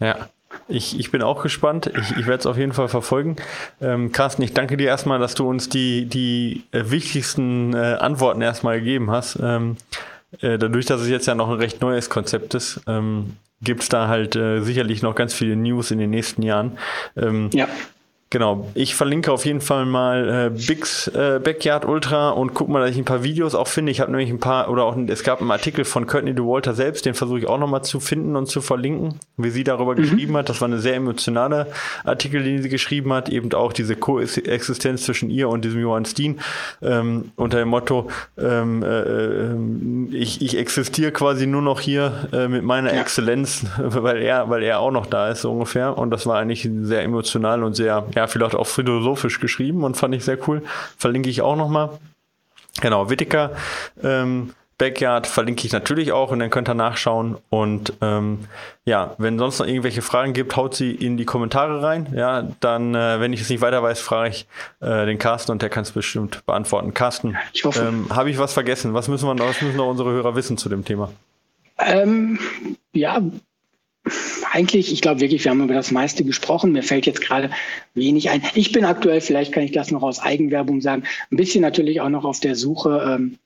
Ja, ich, ich bin auch gespannt. Ich, ich werde es auf jeden Fall verfolgen. Ähm, Carsten, ich danke dir erstmal, dass du uns die, die äh, wichtigsten äh, Antworten erstmal gegeben hast. Ähm, äh, dadurch, dass es jetzt ja noch ein recht neues Konzept ist, ähm, gibt es da halt äh, sicherlich noch ganz viele News in den nächsten Jahren. Ähm, ja. Genau, ich verlinke auf jeden Fall mal äh, Bigs äh, Backyard Ultra und guck mal, dass ich ein paar Videos auch finde. Ich habe nämlich ein paar, oder auch es gab einen Artikel von Courtney DeWalter selbst, den versuche ich auch nochmal zu finden und zu verlinken, wie sie darüber mhm. geschrieben hat. Das war eine sehr emotionale Artikel, den sie geschrieben hat, eben auch diese Koexistenz zwischen ihr und diesem Johann Steen ähm, unter dem Motto, ähm, äh, ähm, ich, ich existiere quasi nur noch hier äh, mit meiner ja. Exzellenz, weil er, weil er auch noch da ist, so ungefähr. Und das war eigentlich sehr emotional und sehr, ja, ja, vielleicht auch philosophisch geschrieben und fand ich sehr cool. Verlinke ich auch nochmal. Genau, Whittaker ähm, Backyard verlinke ich natürlich auch und dann könnt ihr nachschauen. Und ähm, ja, wenn sonst noch irgendwelche Fragen gibt, haut sie in die Kommentare rein. Ja, dann, äh, wenn ich es nicht weiter weiß, frage ich äh, den Carsten und der kann es bestimmt beantworten. Carsten, ähm, habe ich was vergessen? Was müssen wir, was müssen noch unsere Hörer wissen zu dem Thema? Ähm, ja, eigentlich, ich glaube wirklich, wir haben über das meiste gesprochen. Mir fällt jetzt gerade wenig ein. Ich bin aktuell, vielleicht kann ich das noch aus Eigenwerbung sagen, ein bisschen natürlich auch noch auf der Suche ähm,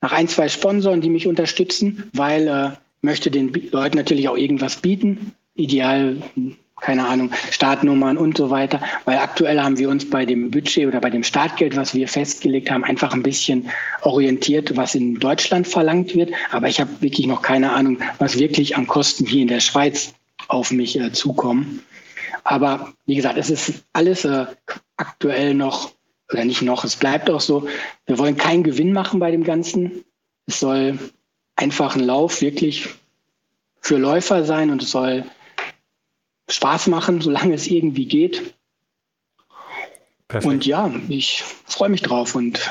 nach ein, zwei Sponsoren, die mich unterstützen, weil äh, möchte den Leuten natürlich auch irgendwas bieten. Ideal keine Ahnung, Startnummern und so weiter. Weil aktuell haben wir uns bei dem Budget oder bei dem Startgeld, was wir festgelegt haben, einfach ein bisschen orientiert, was in Deutschland verlangt wird. Aber ich habe wirklich noch keine Ahnung, was wirklich an Kosten hier in der Schweiz auf mich äh, zukommen. Aber wie gesagt, es ist alles äh, aktuell noch, oder nicht noch, es bleibt auch so. Wir wollen keinen Gewinn machen bei dem Ganzen. Es soll einfach ein Lauf wirklich für Läufer sein und es soll Spaß machen, solange es irgendwie geht. Perfekt. Und ja, ich freue mich drauf und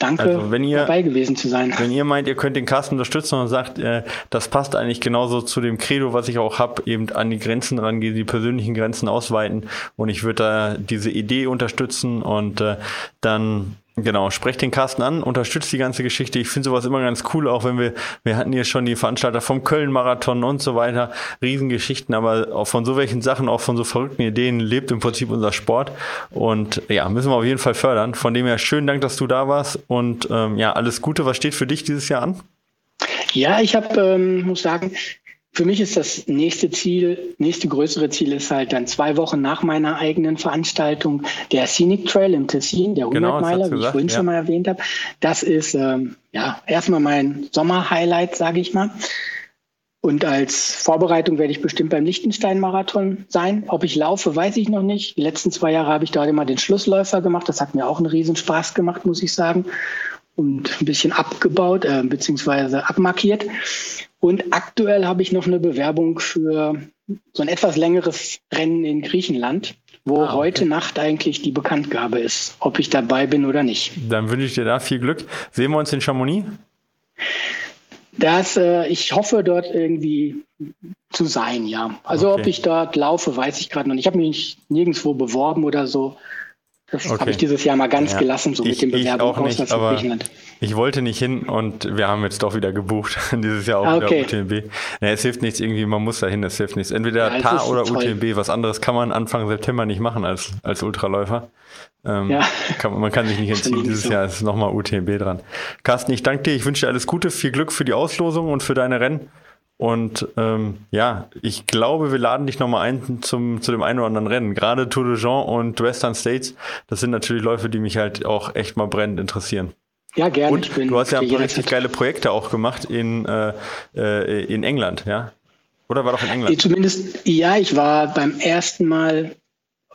Danke, also wenn ihr, dabei gewesen zu sein. Wenn ihr meint, ihr könnt den Cast unterstützen und sagt, äh, das passt eigentlich genauso zu dem Credo, was ich auch habe, eben an die Grenzen rangehen, die persönlichen Grenzen ausweiten und ich würde da diese Idee unterstützen und äh, dann Genau, sprecht den Carsten an, unterstützt die ganze Geschichte. Ich finde sowas immer ganz cool, auch wenn wir, wir hatten hier schon die Veranstalter vom Köln-Marathon und so weiter, Riesengeschichten, aber auch von so welchen Sachen, auch von so verrückten Ideen lebt im Prinzip unser Sport. Und ja, müssen wir auf jeden Fall fördern. Von dem her schönen Dank, dass du da warst und ähm, ja, alles Gute. Was steht für dich dieses Jahr an? Ja, ich habe, ähm, muss sagen, für mich ist das nächste Ziel, nächste größere Ziel ist halt dann zwei Wochen nach meiner eigenen Veranstaltung der Scenic Trail im Tessin, der 100-Meiler, genau, wie ich vorhin ja. schon mal erwähnt habe. Das ist ähm, ja erstmal mein Sommerhighlight, sage ich mal. Und als Vorbereitung werde ich bestimmt beim Liechtenstein-Marathon sein. Ob ich laufe, weiß ich noch nicht. Die letzten zwei Jahre habe ich dort immer den Schlussläufer gemacht. Das hat mir auch einen riesen Spaß gemacht, muss ich sagen. Und ein bisschen abgebaut, äh, beziehungsweise abmarkiert. Und aktuell habe ich noch eine Bewerbung für so ein etwas längeres Rennen in Griechenland, wo ah, okay. heute Nacht eigentlich die Bekanntgabe ist, ob ich dabei bin oder nicht. Dann wünsche ich dir da viel Glück. Sehen wir uns in Chamonix? Das, äh, ich hoffe dort irgendwie zu sein, ja. Also okay. ob ich dort laufe, weiß ich gerade noch nicht. Ich habe mich nirgendwo beworben oder so. Das okay. habe ich dieses Jahr mal ganz ja. gelassen, so ich, mit dem Bewerbung ich auch nicht, aber Ich wollte nicht hin und wir haben jetzt doch wieder gebucht. dieses Jahr auch ah, okay. wieder UTMB. Ja, es hilft nichts irgendwie, man muss da hin, es hilft nichts. Entweder ja, TAR oder toll. UTMB, was anderes kann man Anfang September nicht machen als, als Ultraläufer. Ähm, ja. kann, man kann sich nicht entziehen, dieses so. Jahr ist nochmal UTMB dran. Carsten, ich danke dir, ich wünsche dir alles Gute, viel Glück für die Auslosung und für deine Rennen. Und ähm, ja, ich glaube, wir laden dich nochmal ein zum, zu dem einen oder anderen Rennen. Gerade Tour de Jean und Western States, das sind natürlich Läufe, die mich halt auch echt mal brennend interessieren. Ja, gerne. Und du hast ja ein paar richtig geile Projekte auch gemacht in, äh, äh, in England, ja? Oder war doch in England? Zumindest, ja, ich war beim ersten Mal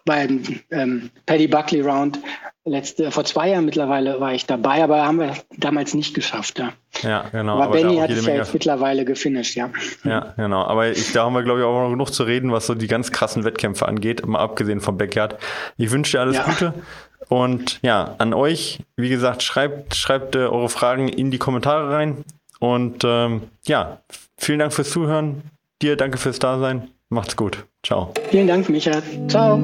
beim ähm, Paddy Buckley Round letzte, vor zwei Jahren mittlerweile war ich dabei, aber haben wir damals nicht geschafft. Ja, ja genau. Aber, aber Benny hat es ja jetzt mittlerweile gefinisht, ja. Ja, genau. Aber ich, da haben wir, glaube ich, auch noch genug zu reden, was so die ganz krassen Wettkämpfe angeht, mal abgesehen vom Backyard. Ich wünsche dir alles ja. Gute. Und ja, an euch, wie gesagt, schreibt, schreibt äh, eure Fragen in die Kommentare rein. Und ähm, ja, vielen Dank fürs Zuhören. Dir danke fürs Dasein. Macht's gut. Ciao. Vielen Dank, Micha. Ciao.